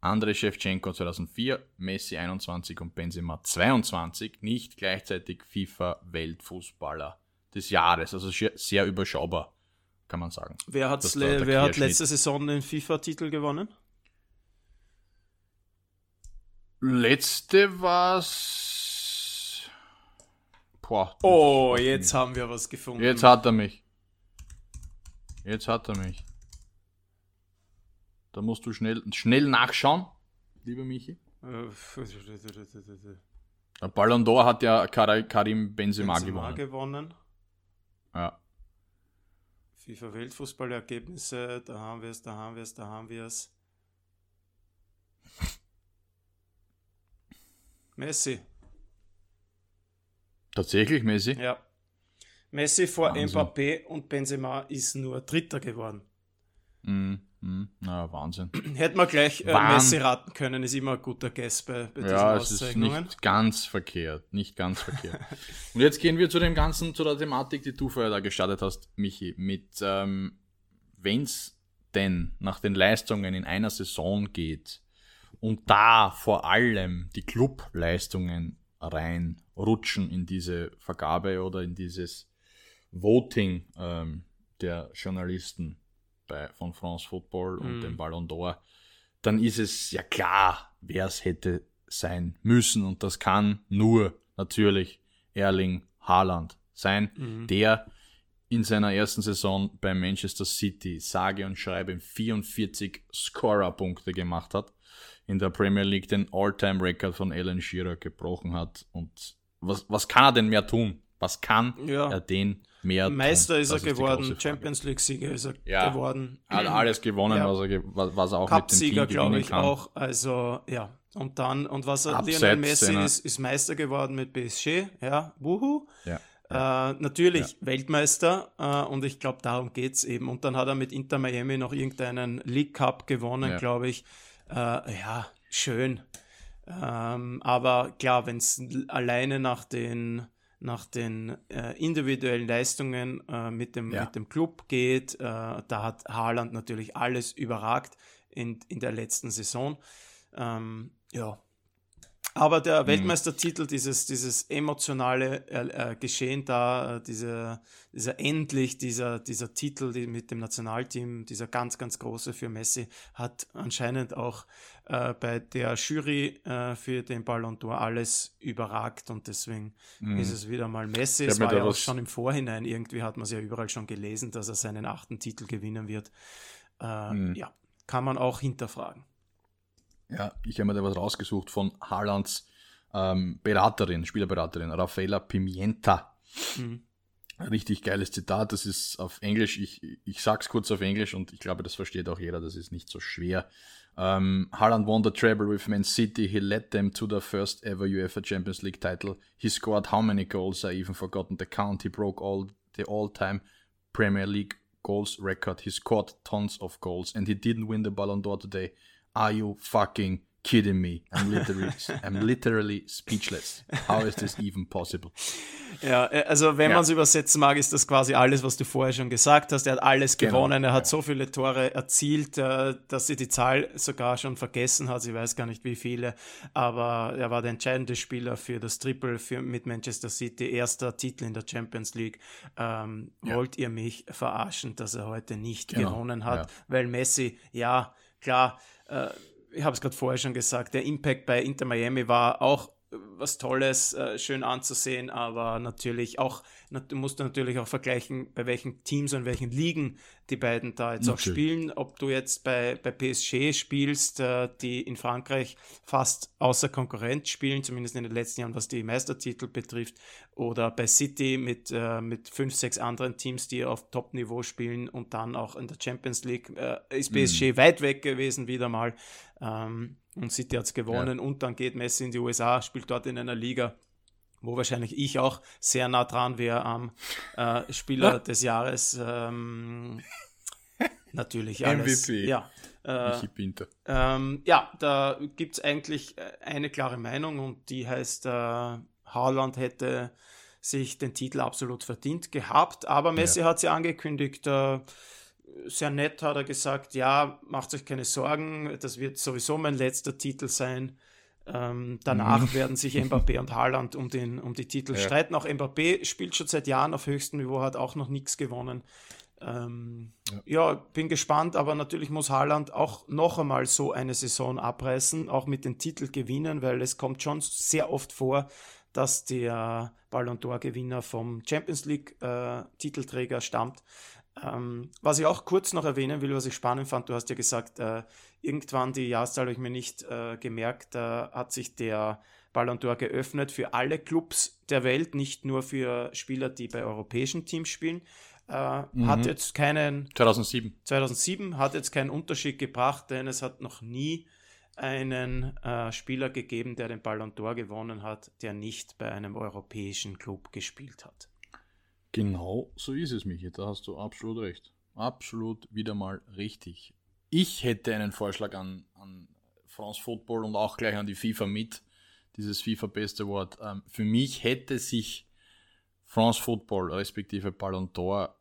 Andrei Shevchenko 2004, Messi 21 und Benzema 22, nicht gleichzeitig FIFA Weltfußballer des Jahres, also sehr überschaubar, kann man sagen. Wer, hat's le wer hat letzte Saison den FIFA-Titel gewonnen? Letzte war es Boah, oh, jetzt haben wir was gefunden. Jetzt hat er mich. Jetzt hat er mich. Da musst du schnell, schnell nachschauen, lieber Michi. Der Ballon d'Or hat ja Karim Benzema, Benzema gewonnen. gewonnen. Ja. FIFA Weltfußballergebnisse, da haben wir es, da haben wir es, da haben wir es. Messi. Tatsächlich Messi? Ja. Messi vor Wahnsinn. Mbappé und Benzema ist nur Dritter geworden. Mm, mm, na, Wahnsinn. Hätten wir gleich äh, Messi raten können, ist immer ein guter Guess bei, bei diesen ja, es ist nicht ganz verkehrt, nicht ganz verkehrt. und jetzt gehen wir zu dem Ganzen, zu der Thematik, die du vorher da gestartet hast, Michi, mit ähm, wenn es denn nach den Leistungen in einer Saison geht und da vor allem die Clubleistungen reinrutschen in diese Vergabe oder in dieses Voting ähm, der Journalisten bei, von France Football und mm. dem Ballon d'Or, dann ist es ja klar, wer es hätte sein müssen. Und das kann nur natürlich Erling Haaland sein, mm. der in seiner ersten Saison bei Manchester City sage und schreibe 44 Scorer-Punkte gemacht hat in der Premier League den All-Time-Record von Alan Shearer gebrochen hat. Und was, was kann er denn mehr tun? Was kann ja. er denn mehr Meister tun? ist er ist geworden, Champions League-Sieger ist er ja. geworden. Er hat alles gewonnen, ja. was, er, was er auch mit dem Team glaube ich kann. auch. Also ja, und dann, und was er, Abseits Lionel Messi ist, ist Meister geworden mit PSG, ja, wuhu. Ja. Äh, natürlich ja. Weltmeister äh, und ich glaube, darum geht es eben. Und dann hat er mit Inter Miami noch irgendeinen League Cup gewonnen, ja. glaube ich. Äh, ja, schön. Ähm, aber klar, wenn es alleine nach den, nach den äh, individuellen Leistungen äh, mit, dem, ja. mit dem Club geht, äh, da hat Haaland natürlich alles überragt in, in der letzten Saison. Ähm, ja, aber der mhm. Weltmeistertitel, dieses, dieses emotionale äh, äh, Geschehen da, äh, diese, dieser endlich, dieser, dieser Titel die mit dem Nationalteam, dieser ganz, ganz große für Messi, hat anscheinend auch äh, bei der Jury äh, für den Ballon d'Or alles überragt und deswegen mhm. ist es wieder mal Messi. Es war ja auch schon im Vorhinein, irgendwie hat man es ja überall schon gelesen, dass er seinen achten Titel gewinnen wird. Äh, mhm. Ja, kann man auch hinterfragen. Ja, ich habe mir da was rausgesucht von Haalands ähm, Beraterin, Spielerberaterin, Rafaela Pimienta. Mhm. Richtig geiles Zitat, das ist auf Englisch, ich, ich sag's kurz auf Englisch und ich glaube, das versteht auch jeder, das ist nicht so schwer. Um, Haaland won the treble with Man City. He led them to the first ever UEFA Champions League title. He scored how many goals? I even forgotten the count. He broke all the all-time Premier League goals record. He scored tons of goals and he didn't win the Ballon d'Or today. Are you fucking kidding me? I'm literally, I'm literally speechless. How is this even possible? Ja, äh, also wenn ja. man es übersetzen mag, ist das quasi alles, was du vorher schon gesagt hast. Er hat alles genau. gewonnen, er hat ja. so viele Tore erzielt, äh, dass sie die Zahl sogar schon vergessen hat. Ich weiß gar nicht wie viele, aber er war der entscheidende Spieler für das Triple für, mit Manchester City, erster Titel in der Champions League. Ähm, ja. Wollt ihr mich verarschen, dass er heute nicht genau. gewonnen hat? Weil Messi, ja, klar, äh, ich habe es gerade vorher schon gesagt, der Impact bei Inter Miami war auch was Tolles, äh, schön anzusehen, aber natürlich auch, du musst natürlich auch vergleichen, bei welchen Teams und welchen Ligen die beiden da jetzt natürlich. auch spielen. Ob du jetzt bei, bei PSG spielst, äh, die in Frankreich fast außer Konkurrenz spielen, zumindest in den letzten Jahren, was die Meistertitel betrifft, oder bei City mit, äh, mit fünf, sechs anderen Teams, die auf Top-Niveau spielen und dann auch in der Champions League, äh, ist PSG mhm. weit weg gewesen wieder mal. Ähm, und City hat es gewonnen ja. und dann geht Messi in die USA, spielt dort in einer Liga, wo wahrscheinlich ich auch sehr nah dran wäre am äh, Spieler des Jahres. Ähm, natürlich alles. MVP. Ja. Äh, ähm, ja, da gibt es eigentlich äh, eine klare Meinung und die heißt, äh, Haaland hätte sich den Titel absolut verdient gehabt, aber Messi ja. hat sie angekündigt, äh, sehr nett hat er gesagt, ja, macht euch keine Sorgen, das wird sowieso mein letzter Titel sein. Ähm, danach mhm. werden sich Mbappé und Haaland um, den, um die Titel ja. streiten. Auch Mbappé spielt schon seit Jahren auf höchstem Niveau, hat auch noch nichts gewonnen. Ähm, ja. ja. bin gespannt, aber natürlich muss Haaland auch noch einmal so eine Saison abreißen, auch mit den Titel gewinnen, weil es kommt schon sehr oft vor, dass der Ballon d'Or-Gewinner vom Champions League-Titelträger äh, stammt. Ähm, was ich auch kurz noch erwähnen will, was ich spannend fand, du hast ja gesagt, äh, irgendwann die Jahreszahl habe ich mir nicht äh, gemerkt, da hat sich der Ballon d'Or geöffnet für alle Clubs der Welt, nicht nur für Spieler, die bei europäischen Teams spielen. Äh, mhm. Hat jetzt keinen 2007. 2007 hat jetzt keinen Unterschied gebracht, denn es hat noch nie einen äh, Spieler gegeben, der den Ballon d'Or gewonnen hat, der nicht bei einem europäischen Club gespielt hat. Genau so ist es, Michi. Da hast du absolut recht. Absolut wieder mal richtig. Ich hätte einen Vorschlag an, an France Football und auch gleich an die FIFA mit, dieses FIFA Best Award. Ähm, für mich hätte sich France Football respektive Ballon d'Or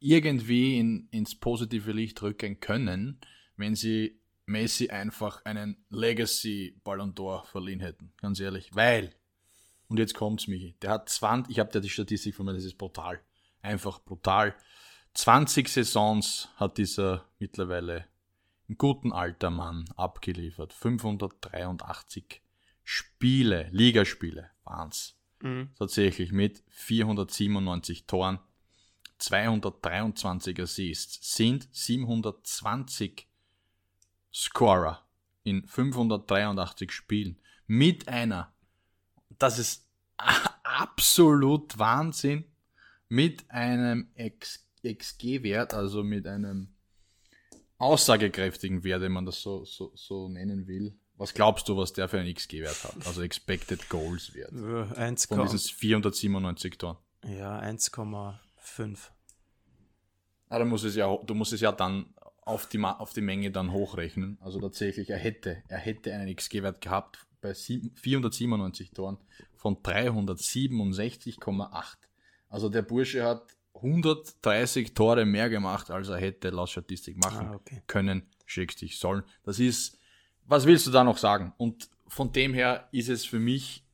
irgendwie in, ins positive Licht rücken können, wenn sie Messi einfach einen Legacy Ballon d'Or verliehen hätten. Ganz ehrlich. Weil und jetzt kommt's, Michi. Der hat 20, ich habe ja die Statistik von mir, das ist brutal. Einfach brutal. 20 Saisons hat dieser mittlerweile im guten Alter Mann abgeliefert. 583 Spiele, Ligaspiele waren's. Mhm. Tatsächlich mit 497 Toren, 223 Assists, sind 720 Scorer in 583 Spielen mit einer das ist absolut Wahnsinn mit einem XG-Wert, also mit einem aussagekräftigen Wert, wenn man das so, so, so nennen will. Was glaubst du, was der für einen XG-Wert hat? Also Expected Goals Wert. 1, Von diesen 497 Toren. Ja, 1,5. Ah, muss es ja, du musst es ja dann auf die, auf die Menge dann hochrechnen. Also tatsächlich, er hätte, er hätte einen XG-Wert gehabt bei 497 Toren von 367,8. Also der Bursche hat 130 Tore mehr gemacht, als er hätte laut Statistik machen ah, okay. können, schrägstich sollen. Das ist, was willst du da noch sagen? Und von dem her ist es für mich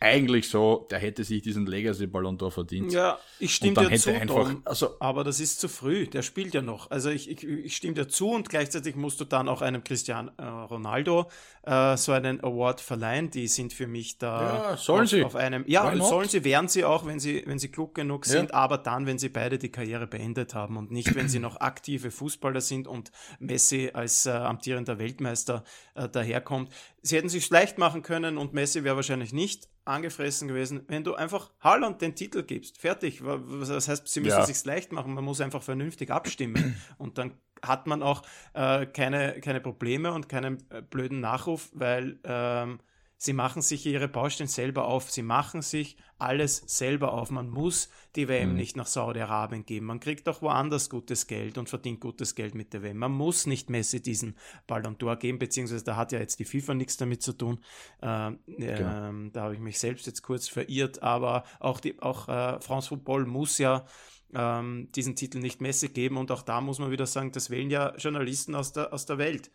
eigentlich so, der hätte sich diesen Legacy Ballon d'Or verdient. Ja, ich stimme dir zu, einfach, also, aber das ist zu früh. Der spielt ja noch. Also ich, ich, ich stimme dir zu und gleichzeitig musst du dann auch einem Cristiano äh, Ronaldo äh, so einen Award verleihen. Die sind für mich da ja, sollen auf, sie. auf einem. Ja, sollen sie, werden sie auch, wenn sie, wenn sie klug genug sind, ja. aber dann, wenn sie beide die Karriere beendet haben und nicht, wenn sie noch aktive Fußballer sind und Messi als äh, amtierender Weltmeister äh, daherkommt. Sie hätten sich leicht machen können und Messi wäre wahrscheinlich nicht angefressen gewesen, wenn du einfach Haaland den Titel gibst. Fertig. Das heißt, sie müssen ja. sich leicht machen. Man muss einfach vernünftig abstimmen. Und dann hat man auch äh, keine, keine Probleme und keinen äh, blöden Nachruf, weil ähm, Sie machen sich ihre Baustellen selber auf. Sie machen sich alles selber auf. Man muss die WM mhm. nicht nach Saudi-Arabien geben. Man kriegt auch woanders gutes Geld und verdient gutes Geld mit der WM. Man muss nicht Messi diesen Ballon d'Or geben, beziehungsweise da hat ja jetzt die FIFA nichts damit zu tun. Ähm, genau. ähm, da habe ich mich selbst jetzt kurz verirrt, aber auch, die, auch äh, France Football muss ja ähm, diesen Titel nicht Messi geben und auch da muss man wieder sagen, das wählen ja Journalisten aus der, aus der Welt.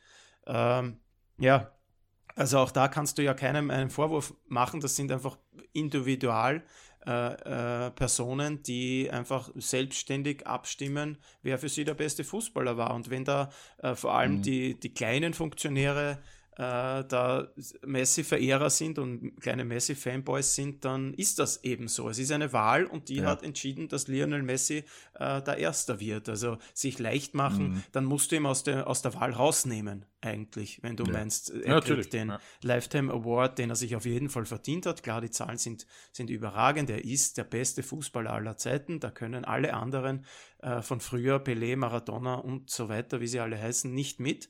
Ähm, ja, also auch da kannst du ja keinem einen Vorwurf machen, das sind einfach individual äh, äh, Personen, die einfach selbstständig abstimmen, wer für sie der beste Fußballer war. Und wenn da äh, vor allem mhm. die, die kleinen Funktionäre äh, da Messi-Verehrer sind und kleine Messi-Fanboys sind, dann ist das eben so. Es ist eine Wahl und die ja. hat entschieden, dass Lionel Messi äh, der Erster wird. Also sich leicht machen, mhm. dann musst du ihn aus der, aus der Wahl rausnehmen, eigentlich, wenn du ja. meinst, er ja, kriegt den Lifetime Award, den er sich auf jeden Fall verdient hat. Klar, die Zahlen sind, sind überragend. Er ist der beste Fußballer aller Zeiten. Da können alle anderen äh, von früher, Pelé, Maradona und so weiter, wie sie alle heißen, nicht mit.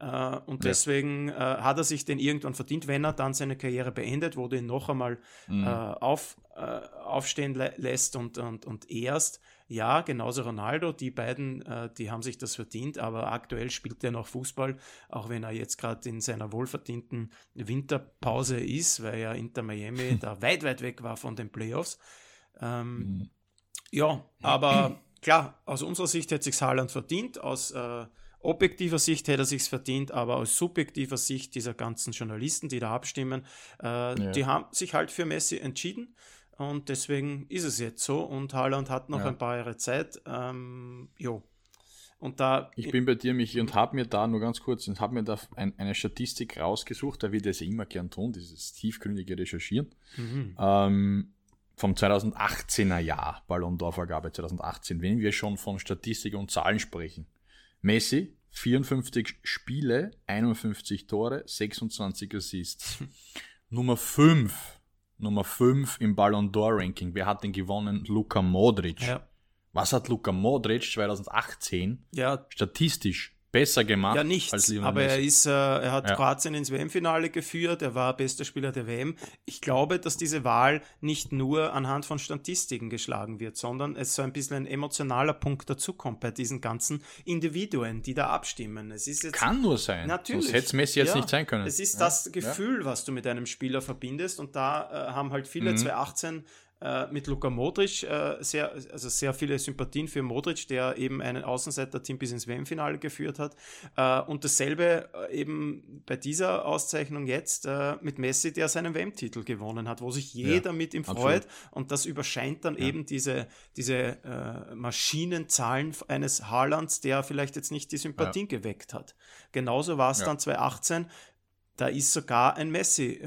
Äh, und deswegen äh, hat er sich den irgendwann verdient, wenn er dann seine Karriere beendet, wo du ihn noch einmal mhm. äh, auf, aufstehen lä lässt und, und, und erst. Ja, genauso Ronaldo, die beiden, die haben sich das verdient, aber aktuell spielt er noch Fußball, auch wenn er jetzt gerade in seiner wohlverdienten Winterpause ist, weil er Inter Miami da weit, weit weg war von den Playoffs. Ähm, mhm. Ja, aber klar, aus unserer Sicht hätte sich Haaland verdient, aus äh, objektiver Sicht hätte er sich verdient, aber aus subjektiver Sicht dieser ganzen Journalisten, die da abstimmen, äh, ja. die haben sich halt für Messi entschieden. Und deswegen ist es jetzt so. Und Haaland hat noch ja. ein paar Jahre Zeit. Ähm, jo. Und da, ich bin bei dir, Michi, und habe mir da nur ganz kurz, und habe mir da ein, eine Statistik rausgesucht, da wird es ja immer gern tun, dieses tiefgründige Recherchieren. Mhm. Ähm, vom 2018er Jahr, Ballon d'Or-Vergabe 2018, wenn wir schon von Statistik und Zahlen sprechen. Messi, 54 Spiele, 51 Tore, 26 Assists. Nummer 5. Nummer 5 im Ballon d'Or Ranking. Wer hat den gewonnen? Luka Modric. Ja. Was hat Luka Modric 2018 ja. statistisch besser gemacht ja, nichts, als Lionel aber er ist, äh, er hat ja. Kroatien ins WM-Finale geführt, er war bester Spieler der WM. Ich glaube, dass diese Wahl nicht nur anhand von Statistiken geschlagen wird, sondern es so ein bisschen ein emotionaler Punkt dazukommt bei diesen ganzen Individuen, die da abstimmen. Es ist jetzt, Kann nur sein. Natürlich. Sonst hätte es Messi jetzt ja, nicht sein können. Es ist das Gefühl, was du mit einem Spieler verbindest und da äh, haben halt viele mhm. 2018 äh, mit Luka Modric äh, sehr, also sehr viele Sympathien für Modric, der eben einen Außenseiter-Team bis ins WM-Finale geführt hat. Äh, und dasselbe äh, eben bei dieser Auszeichnung jetzt äh, mit Messi, der seinen WM-Titel gewonnen hat, wo sich jeder ja, mit ihm freut. Und das überscheint dann ja. eben diese, diese Maschinenzahlen eines Haalands, der vielleicht jetzt nicht die Sympathien ja. geweckt hat. Genauso war es dann 2018. Da ist sogar ein Messi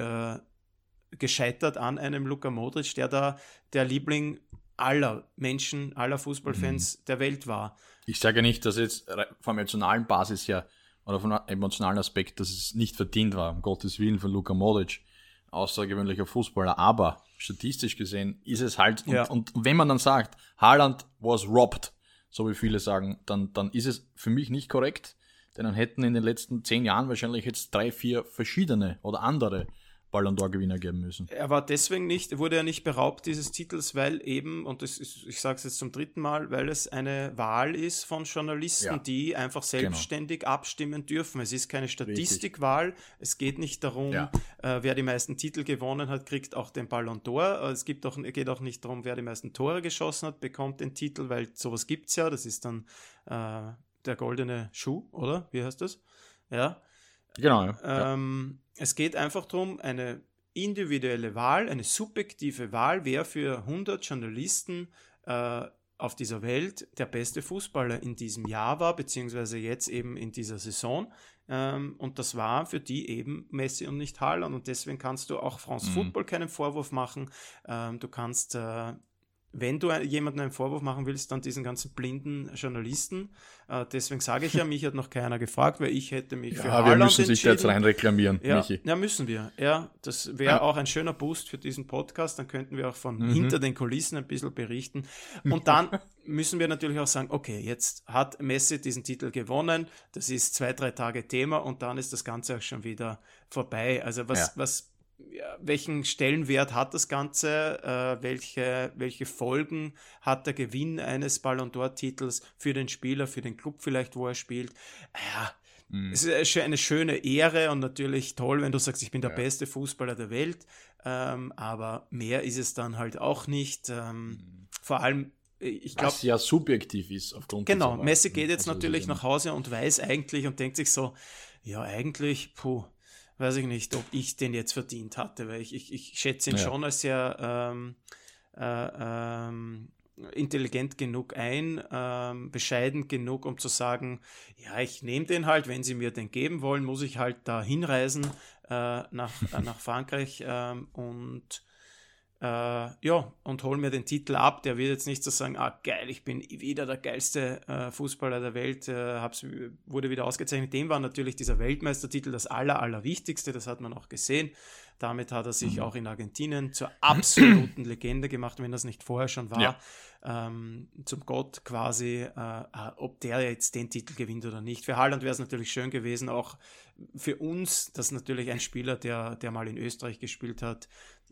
gescheitert an einem Luka Modric, der da der Liebling aller Menschen, aller Fußballfans mhm. der Welt war. Ich sage nicht, dass jetzt vom emotionalen Basis her oder vom emotionalen Aspekt, dass es nicht verdient war, um Gottes Willen von Luka Modric, außergewöhnlicher Fußballer, aber statistisch gesehen ist es halt, ja. und, und, wenn man dann sagt, Haaland was robbed, so wie viele sagen, dann, dann ist es für mich nicht korrekt, denn dann hätten in den letzten zehn Jahren wahrscheinlich jetzt drei, vier verschiedene oder andere Ballon d'Or-Gewinner geben müssen. Er war deswegen nicht, wurde er nicht beraubt dieses Titels, weil eben, und das ist, ich sage es jetzt zum dritten Mal, weil es eine Wahl ist von Journalisten, ja. die einfach genau. selbstständig genau. abstimmen dürfen. Es ist keine Statistikwahl, es geht nicht darum, ja. äh, wer die meisten Titel gewonnen hat, kriegt auch den Ballon d'Or. Es gibt auch, geht auch nicht darum, wer die meisten Tore geschossen hat, bekommt den Titel, weil sowas gibt es ja. Das ist dann äh, der goldene Schuh, oder? Wie heißt das? Ja. Genau. Ja. Ähm, es geht einfach darum, eine individuelle Wahl, eine subjektive Wahl, wer für 100 Journalisten äh, auf dieser Welt der beste Fußballer in diesem Jahr war, beziehungsweise jetzt eben in dieser Saison. Ähm, und das war für die eben Messi und nicht Haaland. Und deswegen kannst du auch France mhm. Football keinen Vorwurf machen. Ähm, du kannst äh, wenn du jemanden einen Vorwurf machen willst, dann diesen ganzen blinden Journalisten. Äh, deswegen sage ich ja, mich hat noch keiner gefragt, weil ich hätte mich ja, für Haaland wir müssen sich jetzt rein reklamieren, ja, Michi. Ja, müssen wir. Ja, das wäre ja. auch ein schöner Boost für diesen Podcast. Dann könnten wir auch von mhm. hinter den Kulissen ein bisschen berichten. Und dann müssen wir natürlich auch sagen, okay, jetzt hat Messi diesen Titel gewonnen. Das ist zwei, drei Tage Thema und dann ist das Ganze auch schon wieder vorbei. Also was, ja. was welchen Stellenwert hat das Ganze, äh, welche, welche Folgen hat der Gewinn eines Ballon d'Or-Titels für den Spieler, für den Club vielleicht, wo er spielt. Ja, mhm. es ist eine schöne Ehre und natürlich toll, wenn du sagst, ich bin der ja. beste Fußballer der Welt, ähm, aber mehr ist es dann halt auch nicht. Ähm, mhm. Vor allem äh, ich glaube. Was ja subjektiv ist aufgrund Genau, Messi geht jetzt also natürlich nach Hause und weiß eigentlich und denkt sich so, ja, eigentlich, puh, weiß ich nicht, ob ich den jetzt verdient hatte, weil ich, ich, ich schätze ihn ja. schon als sehr ähm, äh, ähm, intelligent genug ein, ähm, bescheiden genug, um zu sagen, ja, ich nehme den halt, wenn sie mir den geben wollen, muss ich halt da hinreisen äh, nach, äh, nach Frankreich ähm, und äh, ja, und hol mir den Titel ab. Der wird jetzt nicht so sagen, ah geil, ich bin wieder der geilste äh, Fußballer der Welt, äh, hab's, wurde wieder ausgezeichnet. Dem war natürlich dieser Weltmeistertitel das aller, allerwichtigste, das hat man auch gesehen. Damit hat er sich mhm. auch in Argentinien zur absoluten Legende gemacht, wenn das nicht vorher schon war. Ja. Ähm, zum Gott quasi, äh, äh, ob der jetzt den Titel gewinnt oder nicht. Für Haaland wäre es natürlich schön gewesen, auch für uns, dass natürlich ein Spieler, der, der mal in Österreich gespielt hat,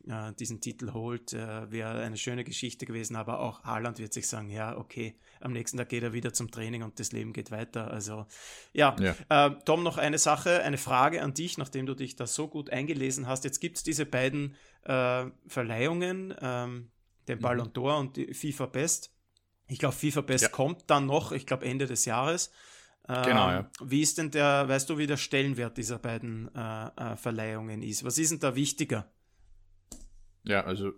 äh, diesen Titel holt, äh, wäre eine schöne Geschichte gewesen. Aber auch Haaland wird sich sagen, ja, okay, am nächsten Tag geht er wieder zum Training und das Leben geht weiter. Also ja, ja. Äh, Tom, noch eine Sache, eine Frage an dich, nachdem du dich da so gut eingelesen hast. Jetzt gibt es diese beiden äh, Verleihungen, ähm, den mhm. Ballon d'Or und die FIFA Best. Ich glaube, FIFA Best ja. kommt dann noch, ich glaube Ende des Jahres. Ähm, genau, ja. Wie ist denn der, weißt du, wie der Stellenwert dieser beiden äh, äh, Verleihungen ist? Was ist denn da wichtiger? Ja, also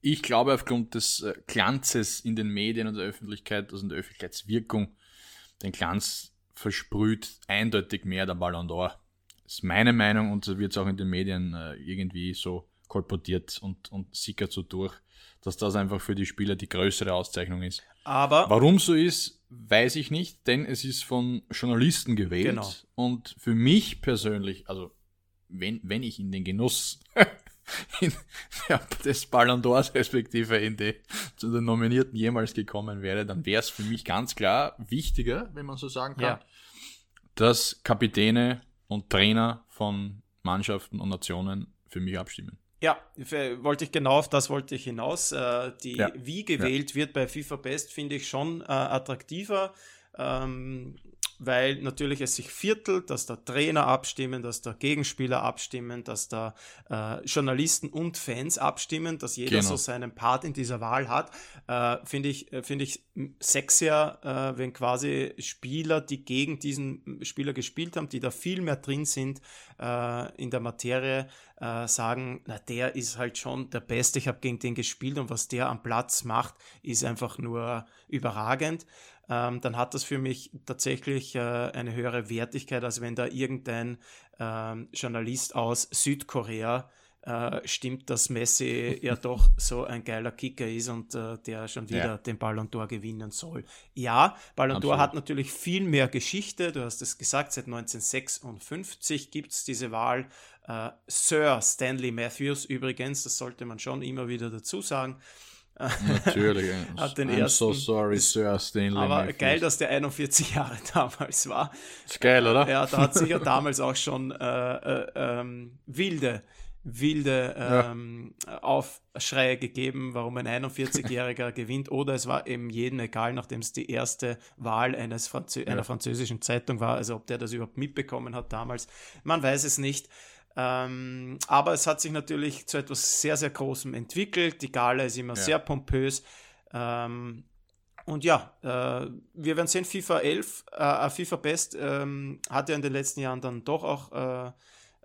ich glaube, aufgrund des äh, Glanzes in den Medien und der Öffentlichkeit, also in der Öffentlichkeitswirkung, den Glanz versprüht eindeutig mehr der Ballon d'Or. Das ist meine Meinung und so wird es auch in den Medien äh, irgendwie so kolportiert und, und sickert so durch, dass das einfach für die Spieler die größere Auszeichnung ist. Aber warum so ist, weiß ich nicht, denn es ist von Journalisten gewählt genau. und für mich persönlich, also wenn, wenn ich in den Genuss in, ja, des Ballon d'Ors respektive in die, zu den Nominierten jemals gekommen wäre, dann wäre es für mich ganz klar wichtiger, wenn man so sagen kann, ja. dass Kapitäne und Trainer von Mannschaften und Nationen für mich abstimmen. Ja, wollte ich genau auf das wollte ich hinaus. Äh, die, ja. Wie gewählt ja. wird bei FIFA Best, finde ich schon äh, attraktiver. Ähm, weil natürlich es sich viertelt, dass da Trainer abstimmen, dass da Gegenspieler abstimmen, dass da äh, Journalisten und Fans abstimmen, dass jeder genau. so seinen Part in dieser Wahl hat, äh, finde ich, äh, finde ich sexier, äh, wenn quasi Spieler, die gegen diesen Spieler gespielt haben, die da viel mehr drin sind äh, in der Materie, äh, sagen, na, der ist halt schon der Beste, ich habe gegen den gespielt und was der am Platz macht, ist einfach nur überragend ähm, dann hat das für mich tatsächlich äh, eine höhere Wertigkeit, als wenn da irgendein ähm, Journalist aus Südkorea äh, stimmt, dass Messi ja doch so ein geiler Kicker ist und äh, der schon wieder ja. den Ballon d'Or gewinnen soll. Ja, Ballon d'Or hat natürlich viel mehr Geschichte. Du hast es gesagt, seit 1956 gibt es diese Wahl. Äh, Sir Stanley Matthews übrigens, das sollte man schon immer wieder dazu sagen. Natürlich. hat den I'm ersten, so sorry, Sir Stanley. Aber Matthews. geil, dass der 41 Jahre damals war. Ist geil, oder? Ja, da hat sicher damals auch schon äh, äh, ähm, wilde, wilde ähm, ja. Aufschreie gegeben, warum ein 41-Jähriger gewinnt, oder es war eben jedem egal, nachdem es die erste Wahl eines Franzö ja. einer französischen Zeitung war, also ob der das überhaupt mitbekommen hat damals, man weiß es nicht. Ähm, aber es hat sich natürlich zu etwas sehr, sehr Großem entwickelt. Die Gala ist immer ja. sehr pompös. Ähm, und ja, äh, wir werden sehen, FIFA 11, äh, FIFA Best ähm, hat ja in den letzten Jahren dann doch auch äh,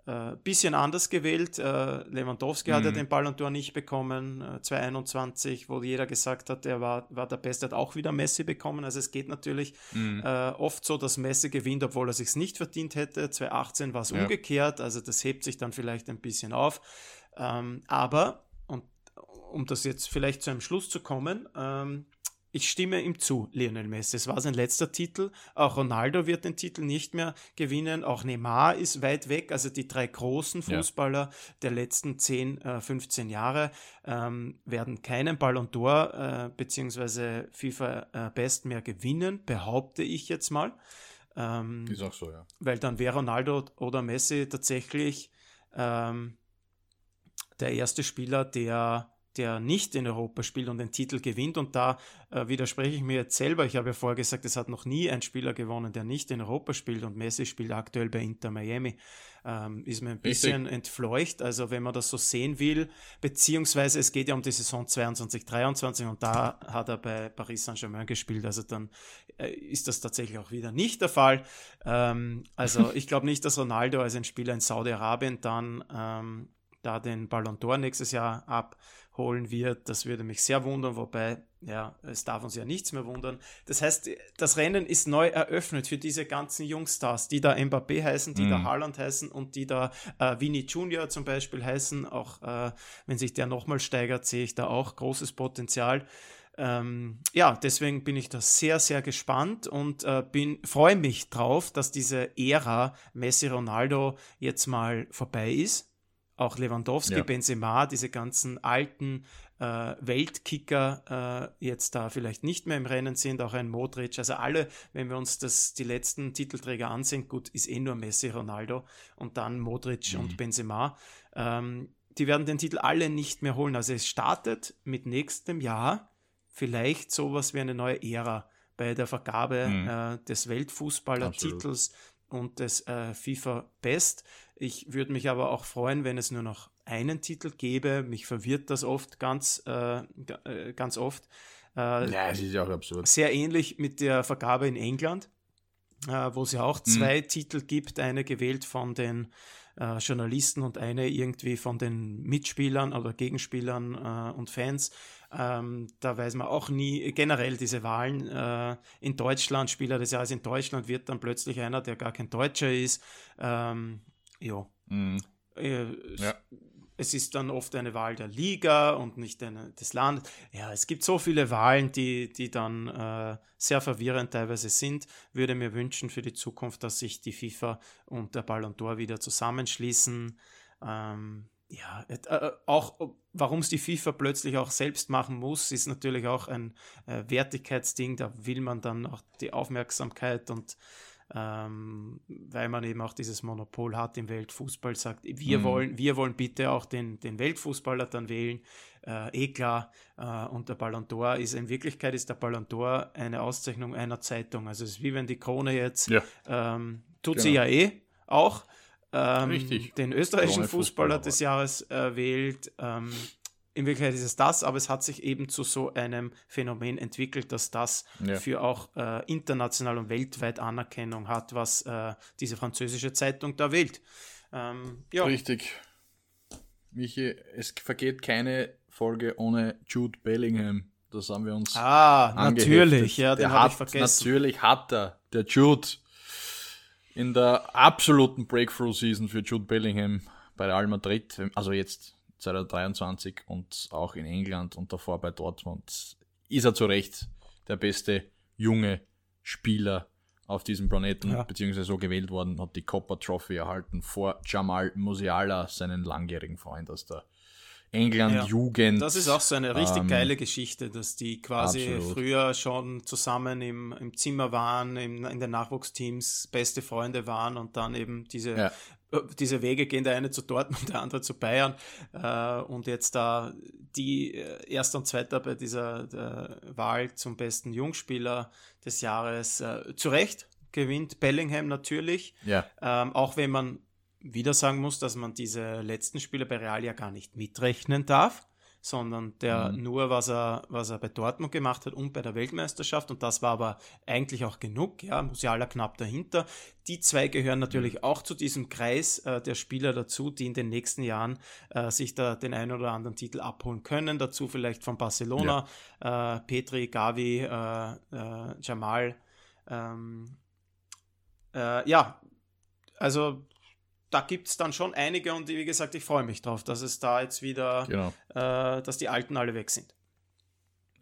äh, bisschen anders gewählt. Äh, Lewandowski mhm. hat ja mhm. den Ballon d'Or nicht bekommen, äh, 2021, wo jeder gesagt hat, er war, war der Beste, hat auch wieder Messi bekommen. Also es geht natürlich mhm. äh, oft so, dass Messi gewinnt, obwohl er sich nicht verdient hätte. 2018 war es ja. umgekehrt, also das hebt sich dann vielleicht ein bisschen auf. Ähm, aber, und um das jetzt vielleicht zu einem Schluss zu kommen, ähm, ich stimme ihm zu, Lionel Messi. Es war sein letzter Titel. Auch Ronaldo wird den Titel nicht mehr gewinnen. Auch Neymar ist weit weg. Also die drei großen Fußballer ja. der letzten 10, 15 äh, Jahre ähm, werden keinen Ballon d'Or äh, bzw. FIFA äh, Best mehr gewinnen, behaupte ich jetzt mal. Ähm, ist auch so, ja. Weil dann wäre Ronaldo oder Messi tatsächlich ähm, der erste Spieler, der der nicht in Europa spielt und den Titel gewinnt. Und da äh, widerspreche ich mir jetzt selber. Ich habe ja vorher gesagt, es hat noch nie ein Spieler gewonnen, der nicht in Europa spielt. Und Messi spielt aktuell bei Inter Miami. Ähm, ist mir ein bisschen Richtig. entfleucht. Also wenn man das so sehen will, beziehungsweise es geht ja um die Saison 22, 23 und da hat er bei Paris Saint-Germain gespielt. Also dann äh, ist das tatsächlich auch wieder nicht der Fall. Ähm, also ich glaube nicht, dass Ronaldo als ein Spieler in Saudi-Arabien dann ähm, da den Ballon d'Or nächstes Jahr ab holen wird. Das würde mich sehr wundern, wobei, ja, es darf uns ja nichts mehr wundern. Das heißt, das Rennen ist neu eröffnet für diese ganzen Jungstars, die da Mbappé heißen, die mhm. da Haaland heißen und die da äh, Vini Junior zum Beispiel heißen. Auch äh, wenn sich der nochmal steigert, sehe ich da auch großes Potenzial. Ähm, ja, deswegen bin ich da sehr, sehr gespannt und äh, bin, freue mich drauf, dass diese Ära Messi Ronaldo jetzt mal vorbei ist auch Lewandowski, ja. Benzema, diese ganzen alten äh, Weltkicker äh, jetzt da vielleicht nicht mehr im Rennen sind, auch ein Modric, also alle, wenn wir uns das, die letzten Titelträger ansehen, gut, ist eh nur Messi, Ronaldo und dann Modric mhm. und Benzema, ähm, die werden den Titel alle nicht mehr holen. Also es startet mit nächstem Jahr vielleicht sowas wie eine neue Ära bei der Vergabe mhm. äh, des Weltfußballertitels und des äh, FIFA Best. Ich würde mich aber auch freuen, wenn es nur noch einen Titel gäbe. Mich verwirrt das oft ganz, äh, äh, ganz oft. Äh, ja, es ist ja auch absurd. Sehr ähnlich mit der Vergabe in England, äh, wo es ja auch mhm. zwei mhm. Titel gibt, eine gewählt von den äh, Journalisten und eine irgendwie von den Mitspielern oder Gegenspielern äh, und Fans. Ähm, da weiß man auch nie, generell diese Wahlen äh, in Deutschland, Spieler des Jahres in Deutschland, wird dann plötzlich einer, der gar kein Deutscher ist. Ähm, ja. Mhm. Äh, ja. Es ist dann oft eine Wahl der Liga und nicht eine, des Landes. Ja, es gibt so viele Wahlen, die, die dann äh, sehr verwirrend teilweise sind. Würde mir wünschen für die Zukunft, dass sich die FIFA und der Ballon d'Or wieder zusammenschließen. Ähm, ja, äh, auch warum es die FIFA plötzlich auch selbst machen muss, ist natürlich auch ein äh, Wertigkeitsding. Da will man dann auch die Aufmerksamkeit und ähm, weil man eben auch dieses Monopol hat im Weltfußball, sagt, wir mhm. wollen, wir wollen bitte auch den, den Weltfußballer dann wählen, äh, eh klar. Äh, und der Ballon d'Or ist, in Wirklichkeit ist der Ballon d'Or eine Auszeichnung einer Zeitung. Also es ist wie wenn die Krone jetzt, ja. ähm, tut genau. sie ja eh auch, ähm, den österreichischen Fußballer, Fußballer des Jahres äh, wählt. In Wirklichkeit ist es das, aber es hat sich eben zu so einem Phänomen entwickelt, dass das ja. für auch äh, international und weltweit Anerkennung hat, was äh, diese französische Zeitung da wählt. Ähm, ja. Richtig. Michi, es vergeht keine Folge ohne Jude Bellingham. Das haben wir uns. Ah, natürlich, ja, den habe ich vergessen. Natürlich hat er, der Jude, in der absoluten Breakthrough-Season für Jude Bellingham bei Real Madrid, also jetzt 2023 und auch in England und davor bei Dortmund ist er zu Recht der beste junge Spieler auf diesem Planeten, ja. beziehungsweise so gewählt worden, hat die Copper Trophy erhalten vor Jamal Musiala, seinen langjährigen Freund aus der England-Jugend. Ja, das ist auch so eine richtig ähm, geile Geschichte, dass die quasi absolut. früher schon zusammen im, im Zimmer waren, im, in den Nachwuchsteams beste Freunde waren und dann eben diese ja diese Wege gehen der eine zu Dortmund, der andere zu Bayern äh, und jetzt da die äh, Erster und Zweiter bei dieser Wahl zum besten Jungspieler des Jahres äh, zu Recht gewinnt Bellingham natürlich. Ja. Ähm, auch wenn man wieder sagen muss, dass man diese letzten Spiele bei Real ja gar nicht mitrechnen darf sondern der mhm. nur, was er, was er bei Dortmund gemacht hat und bei der Weltmeisterschaft. Und das war aber eigentlich auch genug. Ja, Musiala knapp dahinter. Die zwei gehören natürlich mhm. auch zu diesem Kreis äh, der Spieler dazu, die in den nächsten Jahren äh, sich da den einen oder anderen Titel abholen können. Dazu vielleicht von Barcelona, ja. äh, Petri, Gavi, äh, äh, Jamal. Ähm, äh, ja, also da gibt es dann schon einige und wie gesagt, ich freue mich drauf, dass es da jetzt wieder, genau. äh, dass die Alten alle weg sind.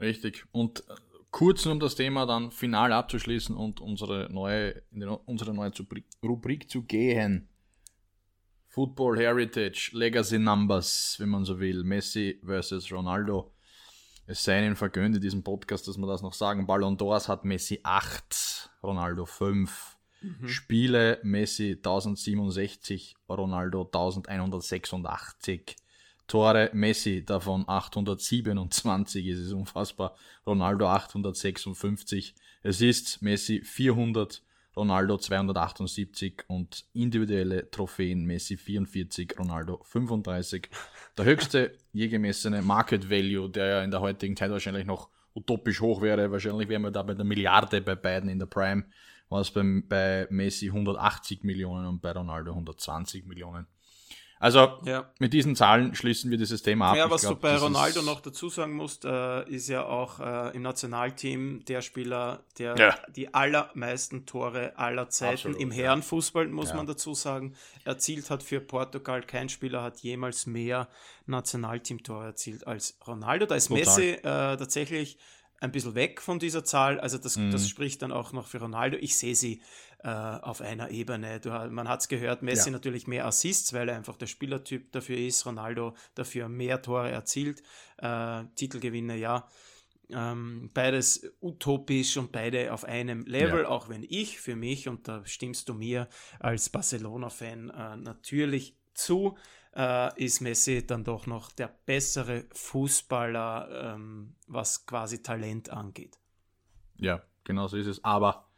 Richtig. Und äh, kurz um das Thema dann final abzuschließen und unsere neue, in unsere neue Rubrik zu gehen. Football Heritage, Legacy Numbers, wenn man so will. Messi versus Ronaldo. Es sei ihnen vergönnt in diesem Podcast, dass wir das noch sagen. Ballon d'Ors hat Messi 8, Ronaldo 5. Mhm. Spiele Messi 1067, Ronaldo 1186. Tore Messi davon 827, es ist unfassbar. Ronaldo 856. Es ist Messi 400, Ronaldo 278 und individuelle Trophäen Messi 44, Ronaldo 35. Der höchste je gemessene Market Value, der ja in der heutigen Zeit wahrscheinlich noch utopisch hoch wäre. Wahrscheinlich wären wir da bei der Milliarde bei beiden in der Prime war es bei, bei Messi 180 Millionen und bei Ronaldo 120 Millionen. Also ja. mit diesen Zahlen schließen wir dieses Thema ab. Ja, was glaub, du bei Ronaldo noch dazu sagen musst, äh, ist ja auch äh, im Nationalteam der Spieler, der ja. die allermeisten Tore aller Zeiten Absolut, im Herrenfußball, muss ja. man dazu sagen, erzielt hat für Portugal. Kein Spieler hat jemals mehr Nationalteamtore erzielt als Ronaldo. Da ist Total. Messi äh, tatsächlich ein bisschen weg von dieser Zahl. Also das, mhm. das spricht dann auch noch für Ronaldo. Ich sehe sie äh, auf einer Ebene. Du, man hat es gehört, Messi ja. natürlich mehr Assists, weil er einfach der Spielertyp dafür ist. Ronaldo dafür mehr Tore erzielt. Äh, Titelgewinne, ja. Ähm, beides utopisch und beide auf einem Level, ja. auch wenn ich für mich, und da stimmst du mir als Barcelona-Fan äh, natürlich zu, äh, ist Messi dann doch noch der bessere Fußballer, ähm, was quasi Talent angeht. Ja, genau so ist es. Aber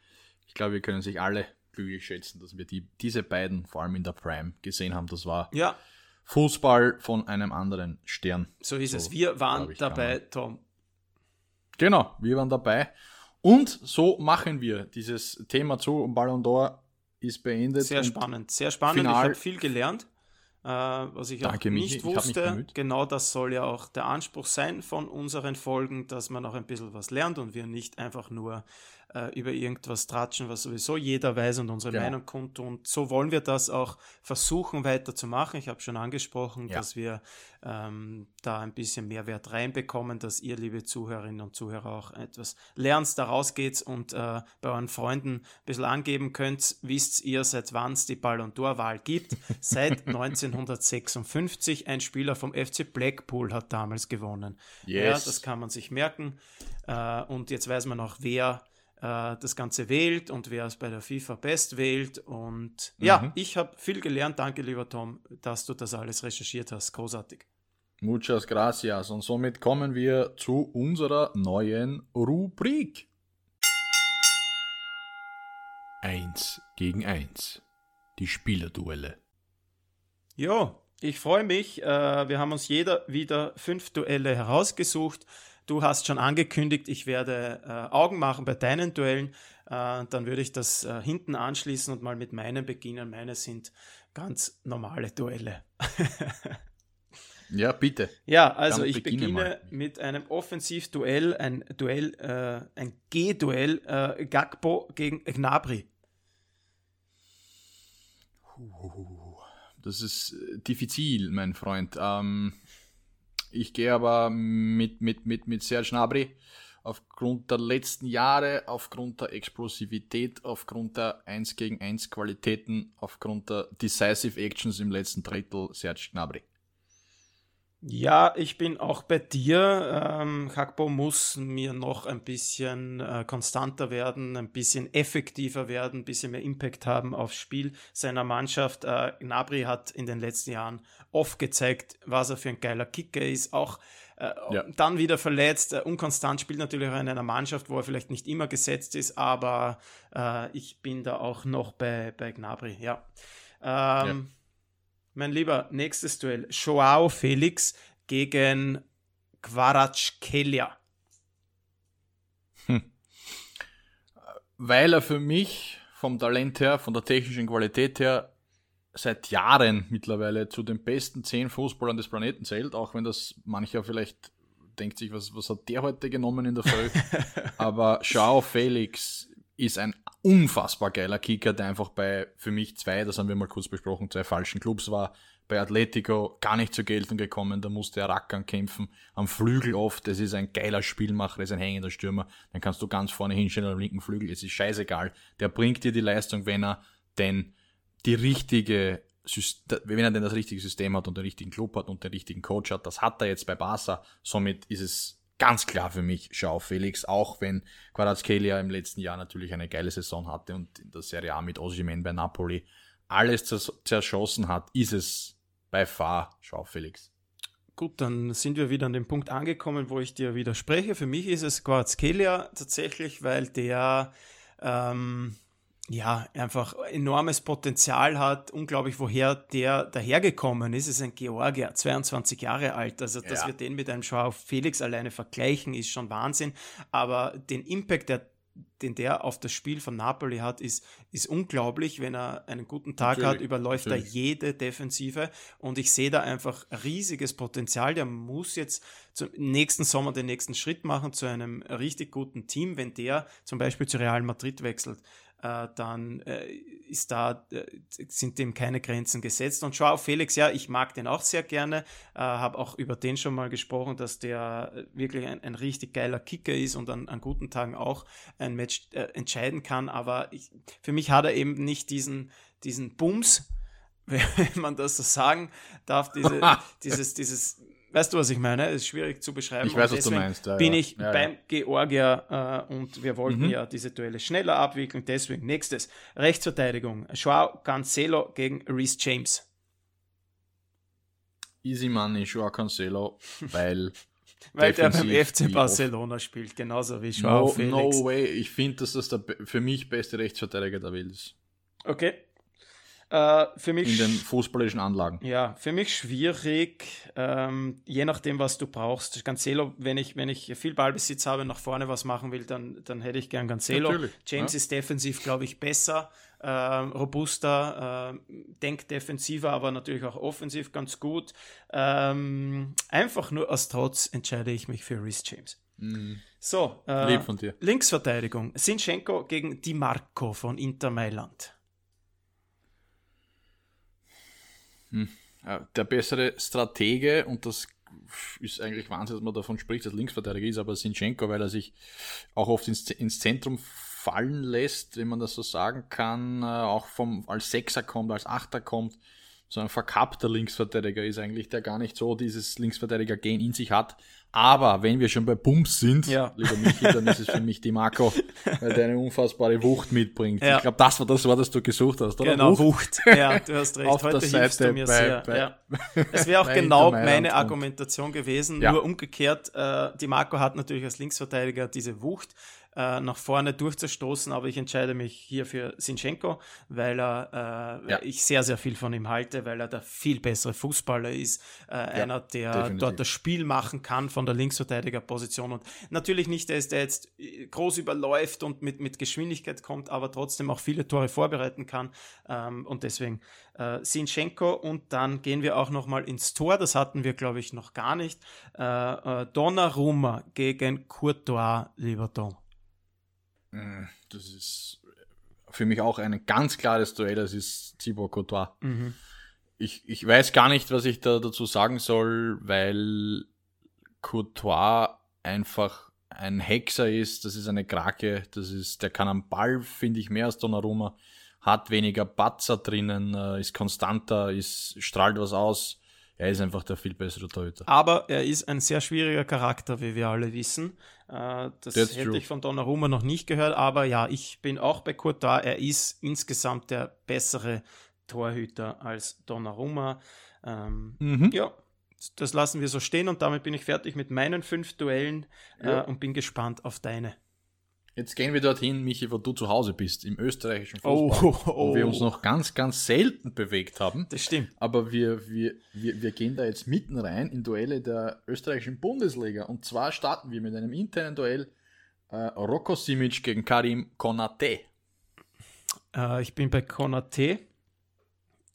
ich glaube, wir können sich alle glücklich schätzen, dass wir die, diese beiden, vor allem in der Prime, gesehen haben. Das war ja. Fußball von einem anderen Stern. So ist so, es. Wir waren ich, dabei, Tom. Genau, wir waren dabei. Und so machen wir dieses Thema zu. Ballon d'Or ist beendet. Sehr spannend, sehr spannend. Final. Ich habe viel gelernt äh, was ich Danke, auch nicht Michi. wusste. Genau das soll ja auch der Anspruch sein von unseren Folgen, dass man auch ein bisschen was lernt und wir nicht einfach nur äh, über irgendwas tratschen, was sowieso jeder weiß und unsere ja. Meinung kundtun. So wollen wir das auch versuchen weiterzumachen. Ich habe schon angesprochen, ja. dass wir ähm, da ein bisschen mehr Wert reinbekommen, dass ihr, liebe Zuhörerinnen und Zuhörer, auch etwas lernt, daraus geht und äh, bei euren Freunden ein bisschen angeben könnt. Wisst ihr, seit wann es die Ballon d'Or-Wahl gibt? Seit 1956. Ein Spieler vom FC Blackpool hat damals gewonnen. Yes. Ja, das kann man sich merken. Äh, und jetzt weiß man auch, wer äh, das Ganze wählt und wer es bei der FIFA Best wählt. Und mhm. ja, ich habe viel gelernt. Danke, lieber Tom, dass du das alles recherchiert hast. Großartig. Muchas gracias. Und somit kommen wir zu unserer neuen Rubrik. Eins gegen eins. Die Spielerduelle. Ja, ich freue mich. Äh, wir haben uns jeder wieder fünf Duelle herausgesucht. Du hast schon angekündigt, ich werde äh, Augen machen bei deinen Duellen. Äh, dann würde ich das äh, hinten anschließen und mal mit meinen beginnen. Meine sind ganz normale Duelle. ja, bitte. Ja, also Dann ich beginne, beginne mit einem Offensivduell, ein Duell, äh, ein G-Duell, äh, Gagbo gegen Gnabry. Das ist äh, diffizil, mein Freund. Ähm, ich gehe aber mit, mit, mit, mit Serge Gnabry aufgrund der letzten Jahre, aufgrund der Explosivität, aufgrund der 1 gegen 1 Qualitäten, aufgrund der Decisive Actions im letzten Drittel Serge Gnabry. Ja, ich bin auch bei dir. Ähm, Hakpo muss mir noch ein bisschen äh, konstanter werden, ein bisschen effektiver werden, ein bisschen mehr Impact haben aufs Spiel seiner Mannschaft. Äh, Gnabry hat in den letzten Jahren oft gezeigt, was er für ein geiler Kicker ist. Auch äh, ja. dann wieder verletzt, äh, unkonstant spielt natürlich auch in einer Mannschaft, wo er vielleicht nicht immer gesetzt ist, aber äh, ich bin da auch noch bei, bei Gnabry, ja. Ähm, ja. Mein Lieber, nächstes Duell. Joao Felix gegen Quaratschkelia. Hm. Weil er für mich vom Talent her, von der technischen Qualität her seit Jahren mittlerweile zu den besten zehn Fußballern des Planeten zählt, auch wenn das mancher vielleicht denkt sich, was, was hat der heute genommen in der Früh? Aber Joao Felix ist ein unfassbar geiler Kicker, der einfach bei für mich zwei, das haben wir mal kurz besprochen, zwei falschen Clubs war. Bei Atletico gar nicht zur Geltung gekommen, da musste er rackern kämpfen, am Flügel oft, das ist ein geiler Spielmacher, das ist ein hängender Stürmer, dann kannst du ganz vorne hinstellen am linken Flügel, es ist scheißegal, der bringt dir die Leistung, wenn er denn die richtige wenn er denn das richtige System hat und den richtigen Club hat und den richtigen Coach hat, das hat er jetzt bei Barca. Somit ist es ganz klar für mich Schau Felix, auch wenn Quarazkelia im letzten Jahr natürlich eine geile Saison hatte und in der Serie A mit Osimhen bei Napoli alles zerschossen hat, ist es bei far Schau Felix. Gut, dann sind wir wieder an dem Punkt angekommen, wo ich dir widerspreche. Für mich ist es Quarazkelia tatsächlich, weil der ähm, ja, einfach enormes Potenzial hat. Unglaublich, woher der dahergekommen ist. Es ist ein Georgier, 22 Jahre alt. Also, dass ja. wir den mit einem Joao Felix alleine vergleichen, ist schon Wahnsinn. Aber den Impact, der, den der auf das Spiel von Napoli hat, ist, ist unglaublich. Wenn er einen guten Tag natürlich, hat, überläuft natürlich. er jede Defensive. Und ich sehe da einfach riesiges Potenzial. Der muss jetzt zum nächsten Sommer den nächsten Schritt machen zu einem richtig guten Team, wenn der zum Beispiel zu Real Madrid wechselt äh, dann äh, ist da, äh, sind dem keine Grenzen gesetzt. Und Joao Felix, ja, ich mag den auch sehr gerne, äh, habe auch über den schon mal gesprochen, dass der äh, wirklich ein, ein richtig geiler Kicker ist und an, an guten Tagen auch ein Match entscheiden kann. Aber ich, für mich hat er eben nicht diesen, diesen Bums, wenn man das so sagen darf, diese, dieses, dieses Weißt du, was ich meine? Es ist schwierig zu beschreiben. Ich weiß, was du meinst. Ja, bin ich ja, beim Georgier äh, und wir wollten mhm. ja diese Duelle schneller abwickeln. Deswegen nächstes. Rechtsverteidigung. Joao Cancelo gegen Reese James. Easy Money, Joao Cancelo, weil... weil der beim FC Barcelona spielt, genauso wie Joao no, Felix. No way. Ich finde, dass das der für mich beste Rechtsverteidiger der Welt ist. Okay, äh, für mich, in den fußballischen Anlagen. Ja, für mich schwierig, ähm, je nachdem, was du brauchst. Cancelo, wenn ich, wenn ich viel Ballbesitz habe, nach vorne was machen will, dann, dann hätte ich gern Cancelo. Natürlich, James ja. ist defensiv, glaube ich, besser, äh, robuster, äh, denkt defensiver, aber natürlich auch offensiv ganz gut. Ähm, einfach nur aus Trotz entscheide ich mich für Rhys James. Mhm. So, äh, Linksverteidigung. Sinchenko gegen Di Marco von Inter Mailand. Hm. Der bessere Stratege, und das ist eigentlich Wahnsinn, dass man davon spricht, dass Linksverteidiger ist, aber Sinchenko, weil er sich auch oft ins, ins Zentrum fallen lässt, wenn man das so sagen kann, äh, auch vom, als Sechser kommt, als Achter kommt, so ein verkappter Linksverteidiger ist eigentlich, der gar nicht so dieses Linksverteidiger-Gen in sich hat. Aber wenn wir schon bei Bums sind, ja. lieber Michi, dann ist es für mich die Marco, weil der eine unfassbare Wucht mitbringt. Ja. Ich glaube, das war das Wort, das du gesucht hast, oder? Genau, Wucht. Wucht. Ja, du hast recht. Auf Heute der hilfst Seite du mir bei, sehr. Bei, ja. Es wäre auch genau meine Argumentation gewesen, nur umgekehrt. Äh, die Marco hat natürlich als Linksverteidiger diese Wucht äh, nach vorne durchzustoßen, aber ich entscheide mich hier für Sinchenko, weil er, äh, ja. ich sehr, sehr viel von ihm halte, weil er der viel bessere Fußballer ist, äh, ja, einer, der definitiv. dort das Spiel machen kann von der Linksverteidigerposition und natürlich nicht der ist, der jetzt groß überläuft und mit, mit Geschwindigkeit kommt, aber trotzdem auch viele Tore vorbereiten kann ähm, und deswegen äh, Sinchenko und dann gehen wir auch nochmal ins Tor, das hatten wir glaube ich noch gar nicht, äh, äh, Donnarumma gegen Courtois, lieber Tom. Äh, das ist für mich auch ein ganz klares Duell, das ist Thibaut Courtois. Mhm. Ich, ich weiß gar nicht, was ich da dazu sagen soll, weil Courtois einfach ein Hexer ist, das ist eine Krake, das ist, der kann am Ball, finde ich, mehr als Donnarumma, hat weniger Batzer drinnen, äh, ist konstanter, ist, strahlt was aus, er ist einfach der viel bessere Torhüter. Aber er ist ein sehr schwieriger Charakter, wie wir alle wissen. Äh, das That's hätte true. ich von Donnarumma noch nicht gehört, aber ja, ich bin auch bei Courtois. Er ist insgesamt der bessere Torhüter als Donnarumma. Ähm, mhm. Ja, das lassen wir so stehen und damit bin ich fertig mit meinen fünf Duellen ja. äh, und bin gespannt auf deine. Jetzt gehen wir dorthin, Michi, wo du zu Hause bist, im österreichischen Fußball, oh, oh, wo wir uns noch ganz, ganz selten bewegt haben. Das stimmt. Aber wir, wir, wir, wir gehen da jetzt mitten rein in Duelle der österreichischen Bundesliga. Und zwar starten wir mit einem internen Duell äh, Rocco Simic gegen Karim Konate. Äh, ich bin bei Konate.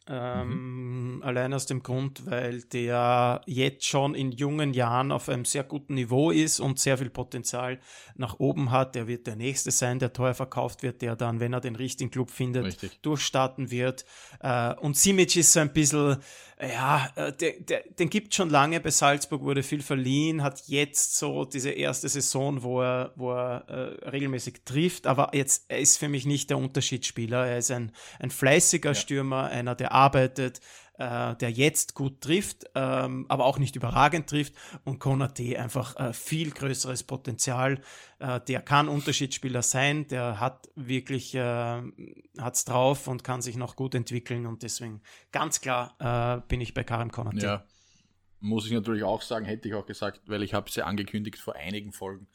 Ähm, mhm. Allein aus dem Grund, weil der jetzt schon in jungen Jahren auf einem sehr guten Niveau ist und sehr viel Potenzial nach oben hat. Der wird der Nächste sein, der teuer verkauft wird, der dann, wenn er den richtigen Club findet, Richtig. durchstarten wird. Äh, und Simic ist so ein bisschen ja, äh, der, der, den gibt schon lange bei Salzburg, wurde viel verliehen, hat jetzt so diese erste Saison, wo er, wo er äh, regelmäßig trifft, aber jetzt, er ist für mich nicht der Unterschiedsspieler. Er ist ein, ein fleißiger ja. Stürmer, einer, der arbeitet, äh, der jetzt gut trifft, ähm, aber auch nicht überragend trifft und Konate einfach äh, viel größeres Potenzial. Äh, der kann Unterschiedsspieler sein, der hat wirklich äh, hat's drauf und kann sich noch gut entwickeln und deswegen ganz klar äh, bin ich bei Karim Konate. Ja, muss ich natürlich auch sagen, hätte ich auch gesagt, weil ich habe es ja angekündigt vor einigen Folgen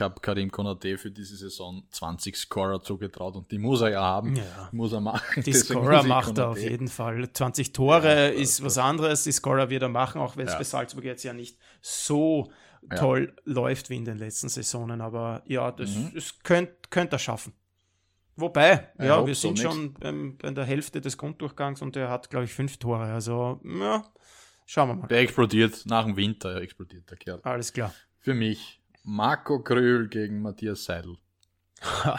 ich habe Karim Konate für diese Saison 20 Scorer zugetraut und die muss er ja haben. Ja. Muss er machen. Die Scorer macht er auf jeden Fall. 20 Tore ja, ist was anderes. Die Scorer wird er machen, auch wenn es ja. bei Salzburg jetzt ja nicht so toll läuft wie in den letzten Saisonen. Aber ja, das, mhm. das könnte könnt er schaffen. Wobei, ja, wir sind so schon ähm, bei der Hälfte des Grunddurchgangs und er hat, glaube ich, fünf Tore. Also, ja, schauen wir mal. Der explodiert nach dem Winter, explodiert der Kerl. Alles klar. Für mich. Marco Kröhl gegen Matthias Seidel.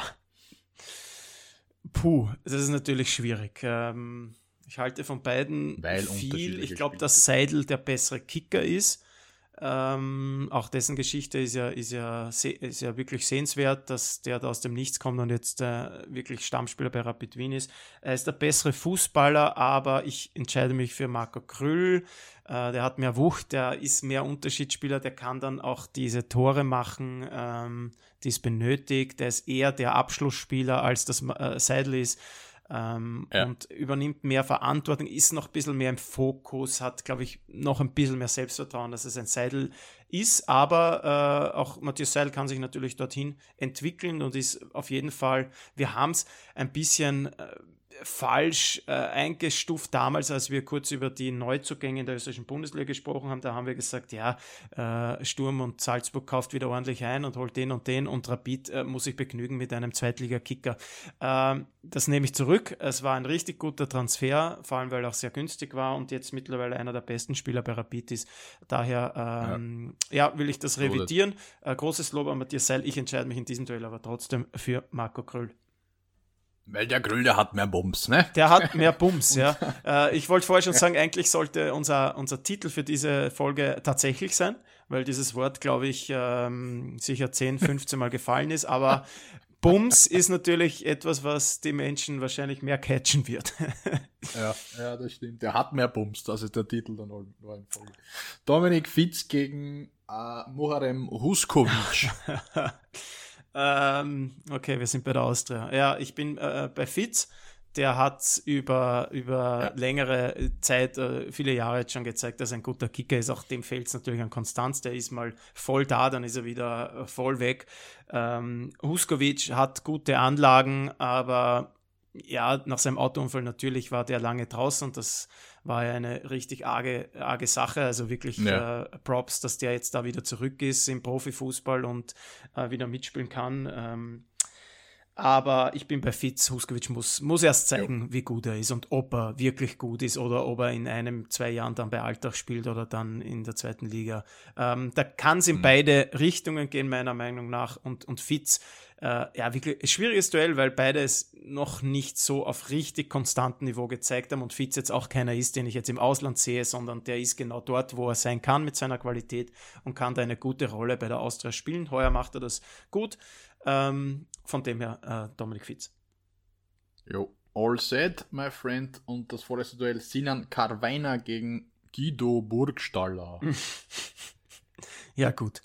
Puh, das ist natürlich schwierig. Ähm, ich halte von beiden Weil viel. Ich glaube, dass Seidel der bessere Kicker ist. Ähm, auch dessen Geschichte ist ja, ist, ja, ist ja wirklich sehenswert, dass der da aus dem Nichts kommt und jetzt äh, wirklich Stammspieler bei Rapid Wien ist. Er ist der bessere Fußballer, aber ich entscheide mich für Marco Krüll. Äh, der hat mehr Wucht, der ist mehr Unterschiedsspieler, der kann dann auch diese Tore machen, ähm, die es benötigt. Der ist eher der Abschlussspieler, als das äh, Seidel ist ähm, ja. und übernimmt mehr Verantwortung, ist noch ein bisschen mehr im Fokus, hat, glaube ich, noch ein bisschen mehr Selbstvertrauen, dass es ein Seidel ist, aber äh, auch Matthias Seidel kann sich natürlich dorthin entwickeln und ist auf jeden Fall, wir haben es ein bisschen äh, falsch äh, eingestuft damals, als wir kurz über die Neuzugänge in der österreichischen Bundesliga gesprochen haben. Da haben wir gesagt, ja, äh, Sturm und Salzburg kauft wieder ordentlich ein und holt den und den und Rapid äh, muss sich begnügen mit einem Zweitliga-Kicker. Ähm, das nehme ich zurück. Es war ein richtig guter Transfer, vor allem weil er auch sehr günstig war und jetzt mittlerweile einer der besten Spieler bei Rapid ist. Daher ähm, ja. ja. will ich das revidieren. Äh, großes Lob an Matthias Seil. Ich entscheide mich in diesem Duell aber trotzdem für Marco Kröll. Weil der Grill, der hat mehr Bums, ne? Der hat mehr Bums, ja. Äh, ich wollte vorher schon sagen, eigentlich sollte unser, unser Titel für diese Folge tatsächlich sein, weil dieses Wort, glaube ich, ähm, sicher 10, 15 Mal gefallen ist, aber Bums ist natürlich etwas, was die Menschen wahrscheinlich mehr catchen wird. ja, ja, das stimmt. Der hat mehr Bums, das ist der Titel der neuen, Folge. Dominik Fitz gegen äh, Muharem Huskovic. Ähm, okay, wir sind bei der Austria. Ja, ich bin äh, bei Fitz. Der hat über, über ja. längere Zeit, äh, viele Jahre jetzt schon gezeigt, dass er ein guter Kicker ist. Auch dem fehlt es natürlich an Konstanz. Der ist mal voll da, dann ist er wieder äh, voll weg. Ähm, Huskovic hat gute Anlagen, aber ja, nach seinem Autounfall natürlich war der lange draußen und das war ja eine richtig arge, arge Sache. Also wirklich ja. äh, Props, dass der jetzt da wieder zurück ist im Profifußball und äh, wieder mitspielen kann. Ähm, aber ich bin bei Fitz. Huskovic muss, muss erst zeigen, ja. wie gut er ist und ob er wirklich gut ist oder ob er in einem, zwei Jahren dann bei Alltag spielt oder dann in der zweiten Liga. Ähm, da kann es in mhm. beide Richtungen gehen, meiner Meinung nach. Und, und Fitz äh, ja, wirklich ein schwieriges Duell, weil beide es noch nicht so auf richtig konstantem Niveau gezeigt haben und Fitz jetzt auch keiner ist, den ich jetzt im Ausland sehe, sondern der ist genau dort, wo er sein kann mit seiner Qualität und kann da eine gute Rolle bei der Austria spielen. Heuer macht er das gut. Ähm, von dem her äh, Dominik Fitz. Jo, all said, my friend. Und das vorletzte Duell Sinan Karweiner gegen Guido Burgstaller. ja, gut.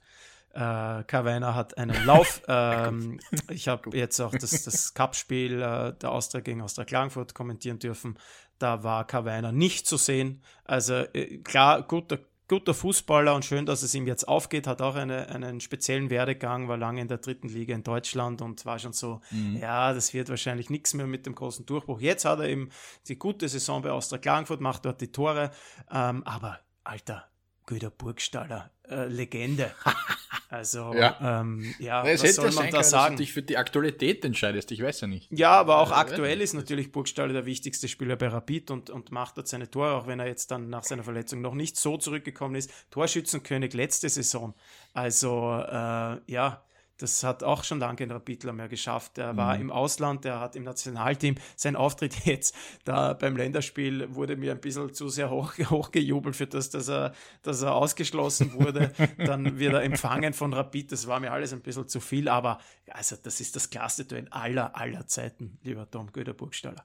Äh, Karweiner hat einen Lauf. Ähm, ich habe jetzt auch das, das Cup-Spiel äh, der Austria gegen Austria Klagenfurt kommentieren dürfen. Da war Karweiner nicht zu sehen. Also äh, klar, guter, guter Fußballer und schön, dass es ihm jetzt aufgeht. Hat auch eine, einen speziellen Werdegang, war lange in der dritten Liga in Deutschland und war schon so, mhm. ja, das wird wahrscheinlich nichts mehr mit dem großen Durchbruch. Jetzt hat er eben die gute Saison bei Austria Klagenfurt, macht dort die Tore. Ähm, aber, Alter, Güter Burgstaller, äh, Legende. Also, ja, ähm, ja was soll man da sagen? Dass du dich für die Aktualität entscheidest, ich weiß ja nicht. Ja, aber auch aktuell ist natürlich Burgstaller der wichtigste Spieler bei Rapid und, und macht dort seine Tore, auch wenn er jetzt dann nach seiner Verletzung noch nicht so zurückgekommen ist. Torschützenkönig letzte Saison. Also, äh, ja, das hat auch schon lange in Rapidler mehr geschafft. Er war mhm. im Ausland, er hat im Nationalteam sein Auftritt jetzt da beim Länderspiel wurde mir ein bisschen zu sehr hoch, hochgejubelt für das, dass er, dass er ausgeschlossen wurde. Dann wird er empfangen von Rapid. Das war mir alles ein bisschen zu viel, aber also das ist das klasse Duell aller, aller Zeiten, lieber Tom Göder-Burgstaller.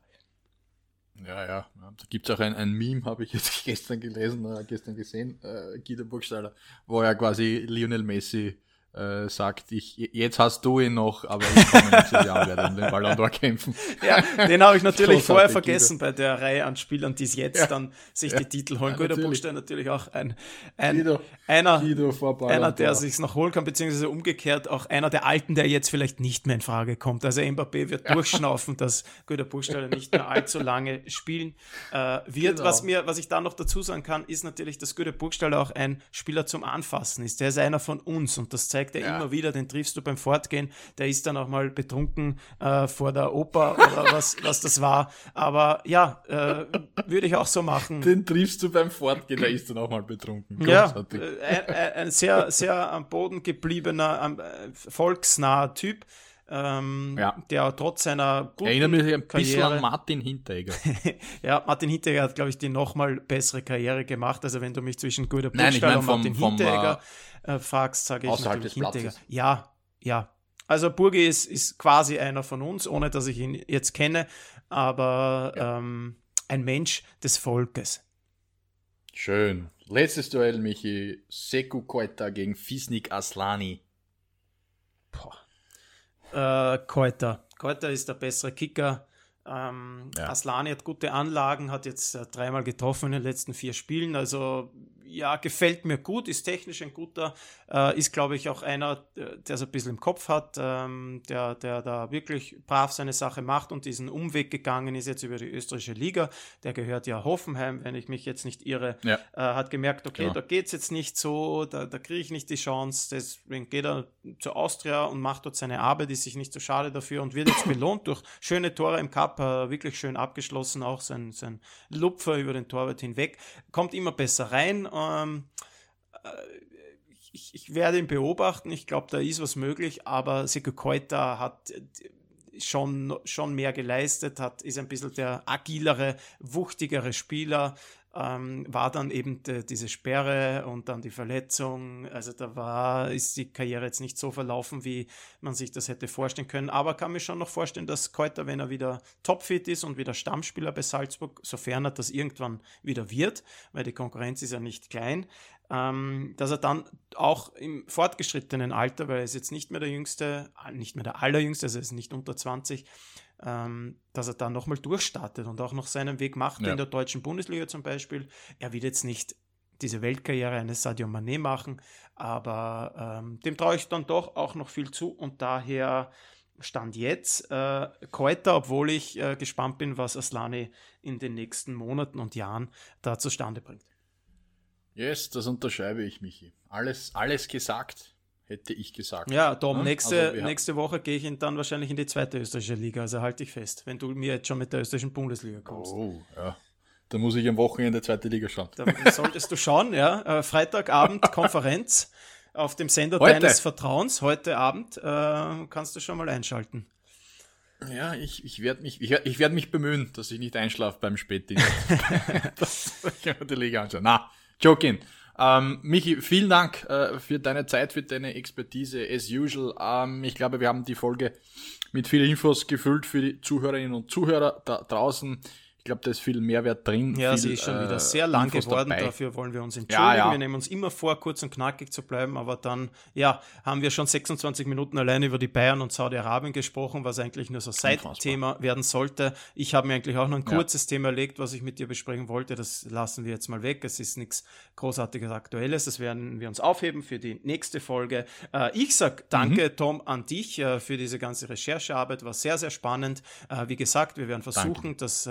Ja, ja. Da gibt es auch ein, ein Meme, habe ich jetzt gestern gelesen, äh, gestern gesehen, äh, Guido Burgstaller, wo er quasi Lionel Messi äh, sagt, ich, jetzt hast du ihn noch, aber ich komme nächstes Jahr werde um den Ballon d'Or kämpfen. Ja, den habe ich natürlich vorher vergessen Guido. bei der Reihe an Spielern, die es jetzt ja. dann sich ja. die Titel holen. Ja, Guido Buchstein natürlich auch ein, ein Guido, einer, Guido einer, der sich noch holen kann, beziehungsweise umgekehrt auch einer der Alten, der jetzt vielleicht nicht mehr in Frage kommt. Also Mbappé wird durchschnaufen, dass Guido Buchstein nicht mehr allzu lange spielen äh, wird. Genau. Was mir, was ich da noch dazu sagen kann, ist natürlich, dass Guido Burgstaller auch ein Spieler zum Anfassen ist. Der ist einer von uns und das zeigt er ja. immer wieder, den triffst du beim Fortgehen, der ist dann auch mal betrunken äh, vor der Oper oder was, was das war. Aber ja, äh, würde ich auch so machen. Den triffst du beim Fortgehen, der ist dann auch mal betrunken. Ja, äh, ein, ein, sehr, sehr am Boden gebliebener, äh, volksnaher Typ. Ähm, ja. der trotz seiner guten Erinnert mich ein Karriere, bisschen an Martin Hinteregger. ja, Martin Hinteregger hat, glaube ich, die nochmal bessere Karriere gemacht. Also wenn du mich zwischen Guido Burgstall und Martin vom, Hinteregger äh, fragst, sage ich natürlich Hinteregger. Ja, ja. Also Burgi ist, ist quasi einer von uns, ohne dass ich ihn jetzt kenne, aber ja. ähm, ein Mensch des Volkes. Schön. Letztes Duell, Michi. Seku Koita gegen Fisnik Aslani. Boah. Äh, Koita. Koita ist der bessere Kicker. Ähm, ja. Aslani hat gute Anlagen, hat jetzt äh, dreimal getroffen in den letzten vier Spielen. Also ja, gefällt mir gut, ist technisch ein guter, äh, ist glaube ich auch einer, äh, der es ein bisschen im Kopf hat, ähm, der, der da wirklich brav seine Sache macht und diesen Umweg gegangen ist jetzt über die österreichische Liga. Der gehört ja Hoffenheim, wenn ich mich jetzt nicht irre, ja. äh, hat gemerkt, okay, genau. da geht es jetzt nicht so, da, da kriege ich nicht die Chance, deswegen geht er zur Austria und macht dort seine Arbeit, ist sich nicht so schade dafür und wird jetzt belohnt durch schöne Tore im Cup, äh, wirklich schön abgeschlossen, auch sein, sein Lupfer über den Torwart hinweg, kommt immer besser rein ähm, äh, ich, ich, werde ihn beobachten. Ich glaube, da ist was möglich, aber Seko Koita hat äh, schon, schon mehr geleistet, hat, ist ein bisschen der agilere, wuchtigere Spieler, ähm, war dann eben de, diese Sperre und dann die Verletzung. Also da war, ist die Karriere jetzt nicht so verlaufen, wie man sich das hätte vorstellen können. Aber kann mir schon noch vorstellen, dass Keuter, wenn er wieder topfit ist und wieder Stammspieler bei Salzburg, sofern er das irgendwann wieder wird, weil die Konkurrenz ist ja nicht klein, ähm, dass er dann auch im fortgeschrittenen Alter, weil er ist jetzt nicht mehr der Jüngste, nicht mehr der Allerjüngste, also er ist nicht unter 20, ähm, dass er dann nochmal durchstartet und auch noch seinen Weg macht ja. in der deutschen Bundesliga zum Beispiel. Er wird jetzt nicht diese Weltkarriere eines Sadio Mané machen, aber ähm, dem traue ich dann doch auch noch viel zu und daher stand jetzt äh, Keuter, obwohl ich äh, gespannt bin, was Aslani in den nächsten Monaten und Jahren da zustande bringt. Yes, das unterschreibe ich, Michi. Alles, alles gesagt hätte ich gesagt. Ja, Tom, ja? nächste, also nächste Woche gehe ich dann wahrscheinlich in die zweite österreichische Liga, also halte ich fest, wenn du mir jetzt schon mit der österreichischen Bundesliga kommst. Oh, ja. Da muss ich am Wochenende zweite Liga schauen. Da solltest du schauen, ja. Äh, Freitagabend Konferenz auf dem Sender heute. deines Vertrauens, heute Abend, äh, kannst du schon mal einschalten. Ja, ich, ich werde mich, ich, ich werd mich bemühen, dass ich nicht einschlafe beim Spätdienst. das ich mir die Liga anschauen. Na, joking. Ähm, Michi, vielen Dank äh, für deine Zeit, für deine Expertise, as usual. Ähm, ich glaube, wir haben die Folge mit vielen Infos gefüllt für die Zuhörerinnen und Zuhörer da draußen. Ich glaube, da ist viel Mehrwert drin. Ja, viel, sie ist schon wieder sehr lang Infos geworden. Dabei. Dafür wollen wir uns entschuldigen. Ja, ja. Wir nehmen uns immer vor, kurz und knackig zu bleiben, aber dann, ja, haben wir schon 26 Minuten allein über die Bayern und Saudi-Arabien gesprochen, was eigentlich nur so Seitthema werden sollte. Ich habe mir eigentlich auch noch ein kurzes ja. Thema erlegt, was ich mit dir besprechen wollte. Das lassen wir jetzt mal weg. Es ist nichts großartiges Aktuelles. Das werden wir uns aufheben für die nächste Folge. Äh, ich sage danke, mhm. Tom, an dich äh, für diese ganze Recherchearbeit. War sehr, sehr spannend. Äh, wie gesagt, wir werden versuchen, danke. das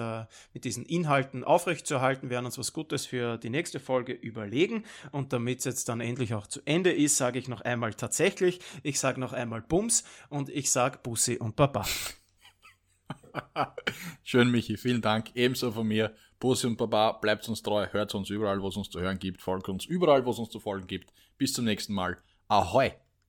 mit diesen Inhalten aufrechtzuerhalten, werden uns was Gutes für die nächste Folge überlegen. Und damit es jetzt dann endlich auch zu Ende ist, sage ich noch einmal tatsächlich, ich sage noch einmal Bums und ich sage Bussi und Baba. Schön, Michi, vielen Dank. Ebenso von mir. Bussi und Baba, bleibt uns treu, hört uns überall, wo es uns zu hören gibt, folgt uns überall, wo es uns zu folgen gibt. Bis zum nächsten Mal. Ahoi!